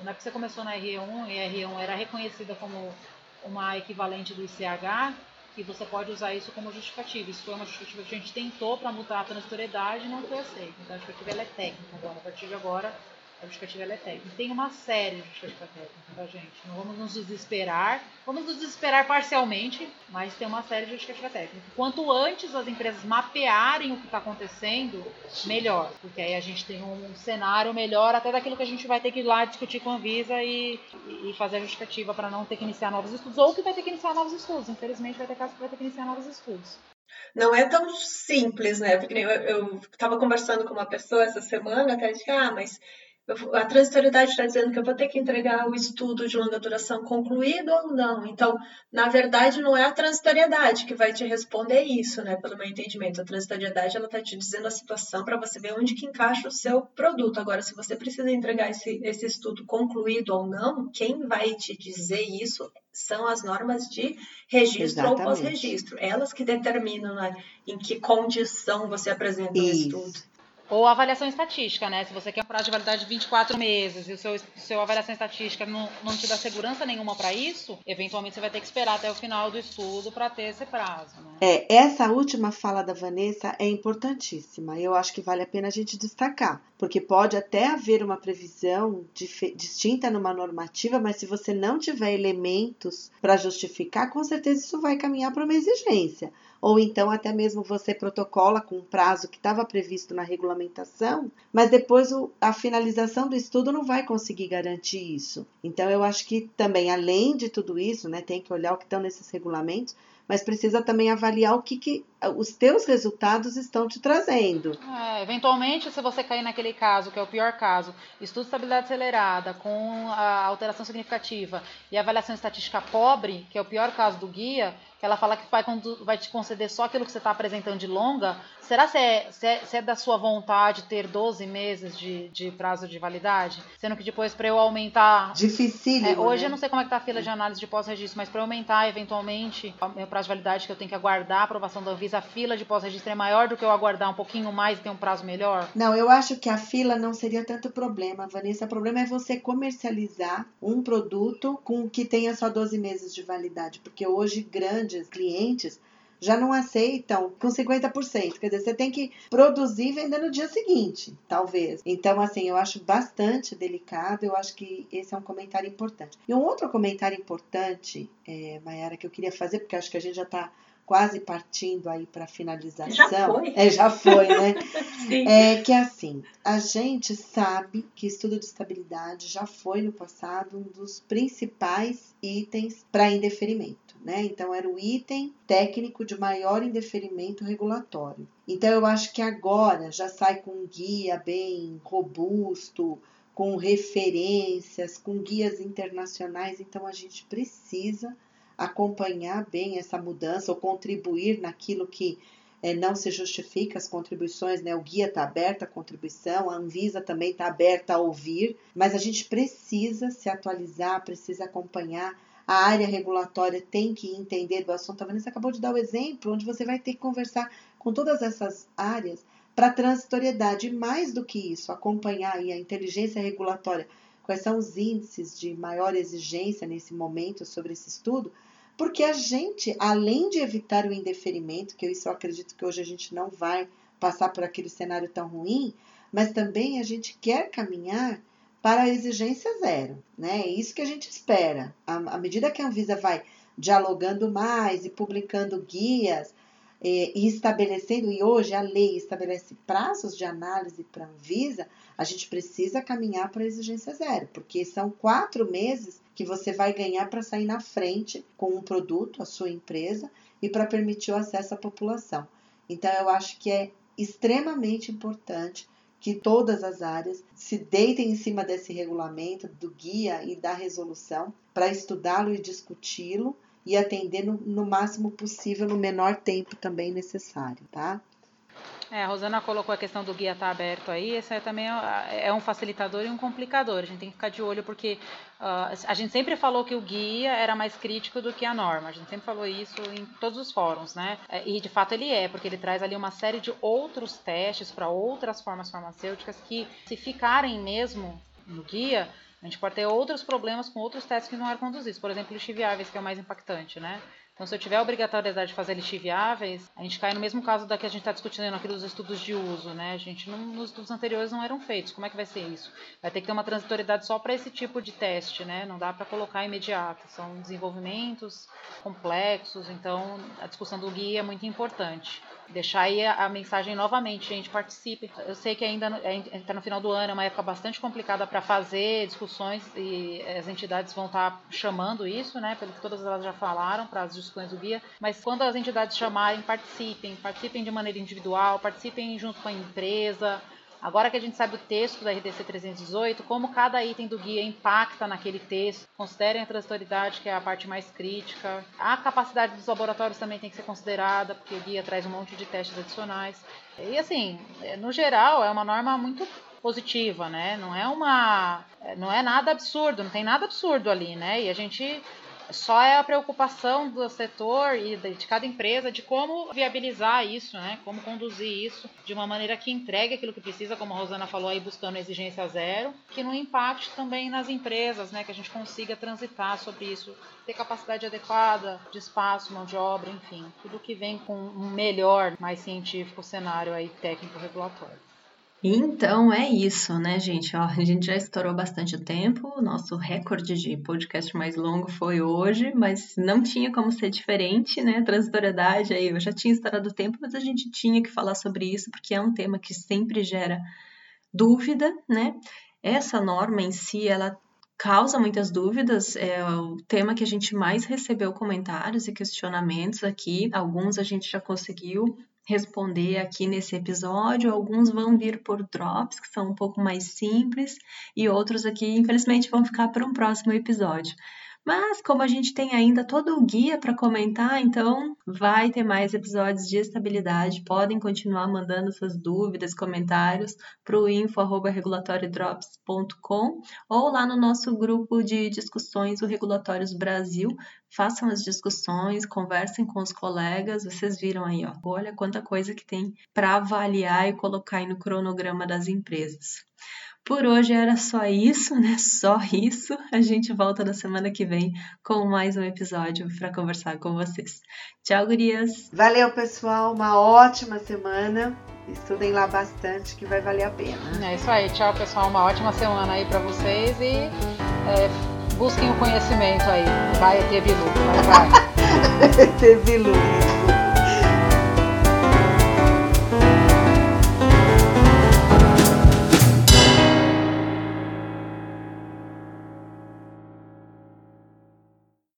Não é porque você começou na RE1 e a RE1 era reconhecida como uma equivalente do ICH, e você pode usar isso como justificativa. Isso foi uma justificativa que a gente tentou para mudar a transitoriedade e não foi aceito. Então a justificativa é técnica agora. A partir de agora, a justificativa é técnica. Tem uma série de justificativa técnica pra gente. Não vamos nos desesperar. Vamos nos desesperar parcialmente, mas tem uma série de justificativa técnica. Quanto antes as empresas mapearem o que está acontecendo, melhor. Porque aí a gente tem um cenário melhor até daquilo que a gente vai ter que ir lá discutir com a Visa e, e fazer a justificativa para não ter que iniciar novos estudos. Ou que vai ter que iniciar novos estudos. Infelizmente vai ter casos que vai ter que iniciar novos estudos não é tão simples, né? Porque eu estava conversando com uma pessoa essa semana, até de ah, mas a transitoriedade está dizendo que eu vou ter que entregar o estudo de longa duração concluído ou não. Então, na verdade, não é a transitoriedade que vai te responder isso, né? Pelo meu entendimento, a transitoriedade ela está te dizendo a situação para você ver onde que encaixa o seu produto. Agora, se você precisa entregar esse, esse estudo concluído ou não, quem vai te dizer isso são as normas de registro Exatamente. ou pós-registro. Elas que determinam né, em que condição você apresenta isso. o estudo. Ou avaliação estatística, né? Se você quer um prazo de validade de 24 meses e o seu, seu avaliação estatística não, não te dá segurança nenhuma para isso, eventualmente você vai ter que esperar até o final do estudo para ter esse prazo. Né? É, essa última fala da Vanessa é importantíssima. Eu acho que vale a pena a gente destacar, porque pode até haver uma previsão distinta numa normativa, mas se você não tiver elementos para justificar, com certeza isso vai caminhar para uma exigência ou então até mesmo você protocola com um prazo que estava previsto na regulamentação, mas depois o, a finalização do estudo não vai conseguir garantir isso. Então eu acho que também, além de tudo isso, né, tem que olhar o que estão nesses regulamentos, mas precisa também avaliar o que, que os teus resultados estão te trazendo. É, eventualmente, se você cair naquele caso, que é o pior caso, estudo de estabilidade acelerada com a alteração significativa e avaliação estatística pobre, que é o pior caso do guia, que ela fala que vai, vai te conceder só aquilo que você está apresentando de longa, será se é, se é, se é da sua vontade ter 12 meses de, de prazo de validade? Sendo que depois para eu aumentar... Dificílimo, é, Hoje né? eu não sei como é que tá a fila de análise de pós-registro, mas para aumentar eventualmente meu prazo de validade que eu tenho que aguardar a aprovação da Anvisa, a fila de pós-registro é maior do que eu aguardar um pouquinho mais e ter um prazo melhor? Não, eu acho que a fila não seria tanto problema, Vanessa. O problema é você comercializar um produto com que tenha só 12 meses de validade, porque hoje grande grandes clientes já não aceitam com 50%. Quer dizer, você tem que produzir e vender no dia seguinte, talvez. Então, assim, eu acho bastante delicado, eu acho que esse é um comentário importante. E um outro comentário importante, é, Mayara, que eu queria fazer, porque acho que a gente já está quase partindo aí para finalização. Já foi. É, já foi, né? é que assim, a gente sabe que estudo de estabilidade já foi no passado um dos principais itens para indeferimento, né? Então era o item técnico de maior indeferimento regulatório. Então eu acho que agora já sai com um guia bem robusto, com referências, com guias internacionais, então a gente precisa acompanhar bem essa mudança ou contribuir naquilo que é, não se justifica as contribuições, né? O guia está aberto à contribuição, a Anvisa também está aberta a ouvir, mas a gente precisa se atualizar, precisa acompanhar. A área regulatória tem que entender do assunto. A Vanessa acabou de dar o exemplo, onde você vai ter que conversar com todas essas áreas para transitoriedade. E mais do que isso, acompanhar a inteligência regulatória, quais são os índices de maior exigência nesse momento sobre esse estudo, porque a gente, além de evitar o indeferimento, que eu isso eu acredito que hoje a gente não vai passar por aquele cenário tão ruim, mas também a gente quer caminhar para a exigência zero, né? É isso que a gente espera. À medida que a Anvisa vai dialogando mais e publicando guias é, e estabelecendo, e hoje a lei estabelece prazos de análise para a Anvisa, a gente precisa caminhar para a exigência zero, porque são quatro meses que você vai ganhar para sair na frente com um produto, a sua empresa, e para permitir o acesso à população. Então, eu acho que é extremamente importante que todas as áreas se deitem em cima desse regulamento, do guia e da resolução, para estudá-lo e discuti-lo e atender no, no, máximo possível, no menor tempo também necessário, tá? É, a Rosana colocou a questão do guia estar tá aberto aí, esse é também é um facilitador e um complicador. A gente tem que ficar de olho porque uh, a gente sempre falou que o guia era mais crítico do que a norma. A gente sempre falou isso em todos os fóruns, né? É, e de fato ele é, porque ele traz ali uma série de outros testes para outras formas farmacêuticas que, se ficarem mesmo no guia, a gente pode ter outros problemas com outros testes que não eram conduzidos. Por exemplo, os chiviáveis, que é o mais impactante, né? Então, se eu tiver a obrigatoriedade de fazer lixiviáveis, a gente cai no mesmo caso da que a gente está discutindo aqui dos estudos de uso, né? A gente não, nos estudos anteriores não eram feitos. Como é que vai ser isso? Vai ter que ter uma transitoriedade só para esse tipo de teste, né? Não dá para colocar imediato. São desenvolvimentos complexos, então a discussão do guia é muito importante deixar aí a, mensagem novamente, gente, participe. Eu sei que ainda está no final do ano, é uma época bastante complicada para fazer discussões e as entidades vão estar tá chamando isso, né, pelo que todas elas já falaram para as discussões do guia, mas quando as entidades chamarem, participem, participem de maneira individual, participem junto com a empresa, Agora que a gente sabe o texto da RDC 318, como cada item do guia impacta naquele texto, considerem a transitoriedade, que é a parte mais crítica. A capacidade dos laboratórios também tem que ser considerada, porque o guia traz um monte de testes adicionais. E assim, no geral, é uma norma muito positiva, né? Não é uma, não é nada absurdo, não tem nada absurdo ali, né? E a gente só é a preocupação do setor e de cada empresa de como viabilizar isso, né? Como conduzir isso de uma maneira que entregue aquilo que precisa, como a Rosana falou aí, buscando exigência zero, que não impacte também nas empresas, né? Que a gente consiga transitar sobre isso, ter capacidade adequada de espaço, mão de obra, enfim, tudo que vem com um melhor, mais científico cenário aí técnico regulatório. Então é isso, né, gente? Ó, a gente já estourou bastante tempo. O nosso recorde de podcast mais longo foi hoje, mas não tinha como ser diferente, né? Transitoriedade aí, eu já tinha estourado o tempo, mas a gente tinha que falar sobre isso porque é um tema que sempre gera dúvida, né? Essa norma em si, ela causa muitas dúvidas. É o tema que a gente mais recebeu comentários e questionamentos aqui. Alguns a gente já conseguiu responder aqui nesse episódio. Alguns vão vir por drops, que são um pouco mais simples, e outros aqui, infelizmente, vão ficar para um próximo episódio. Mas como a gente tem ainda todo o guia para comentar, então vai ter mais episódios de estabilidade. Podem continuar mandando suas dúvidas, comentários para o info@regulatoriodrops.com ou lá no nosso grupo de discussões o Regulatórios Brasil. Façam as discussões, conversem com os colegas. Vocês viram aí, ó, olha quanta coisa que tem para avaliar e colocar aí no cronograma das empresas. Por hoje era só isso, né? Só isso. A gente volta na semana que vem com mais um episódio para conversar com vocês. Tchau, gurias. Valeu, pessoal. Uma ótima semana. Estudem lá bastante que vai valer a pena. É isso aí. Tchau, pessoal. Uma ótima semana aí para vocês e é, busquem o conhecimento aí. Vai ter Bilu. Vai, vai. ter Bilu.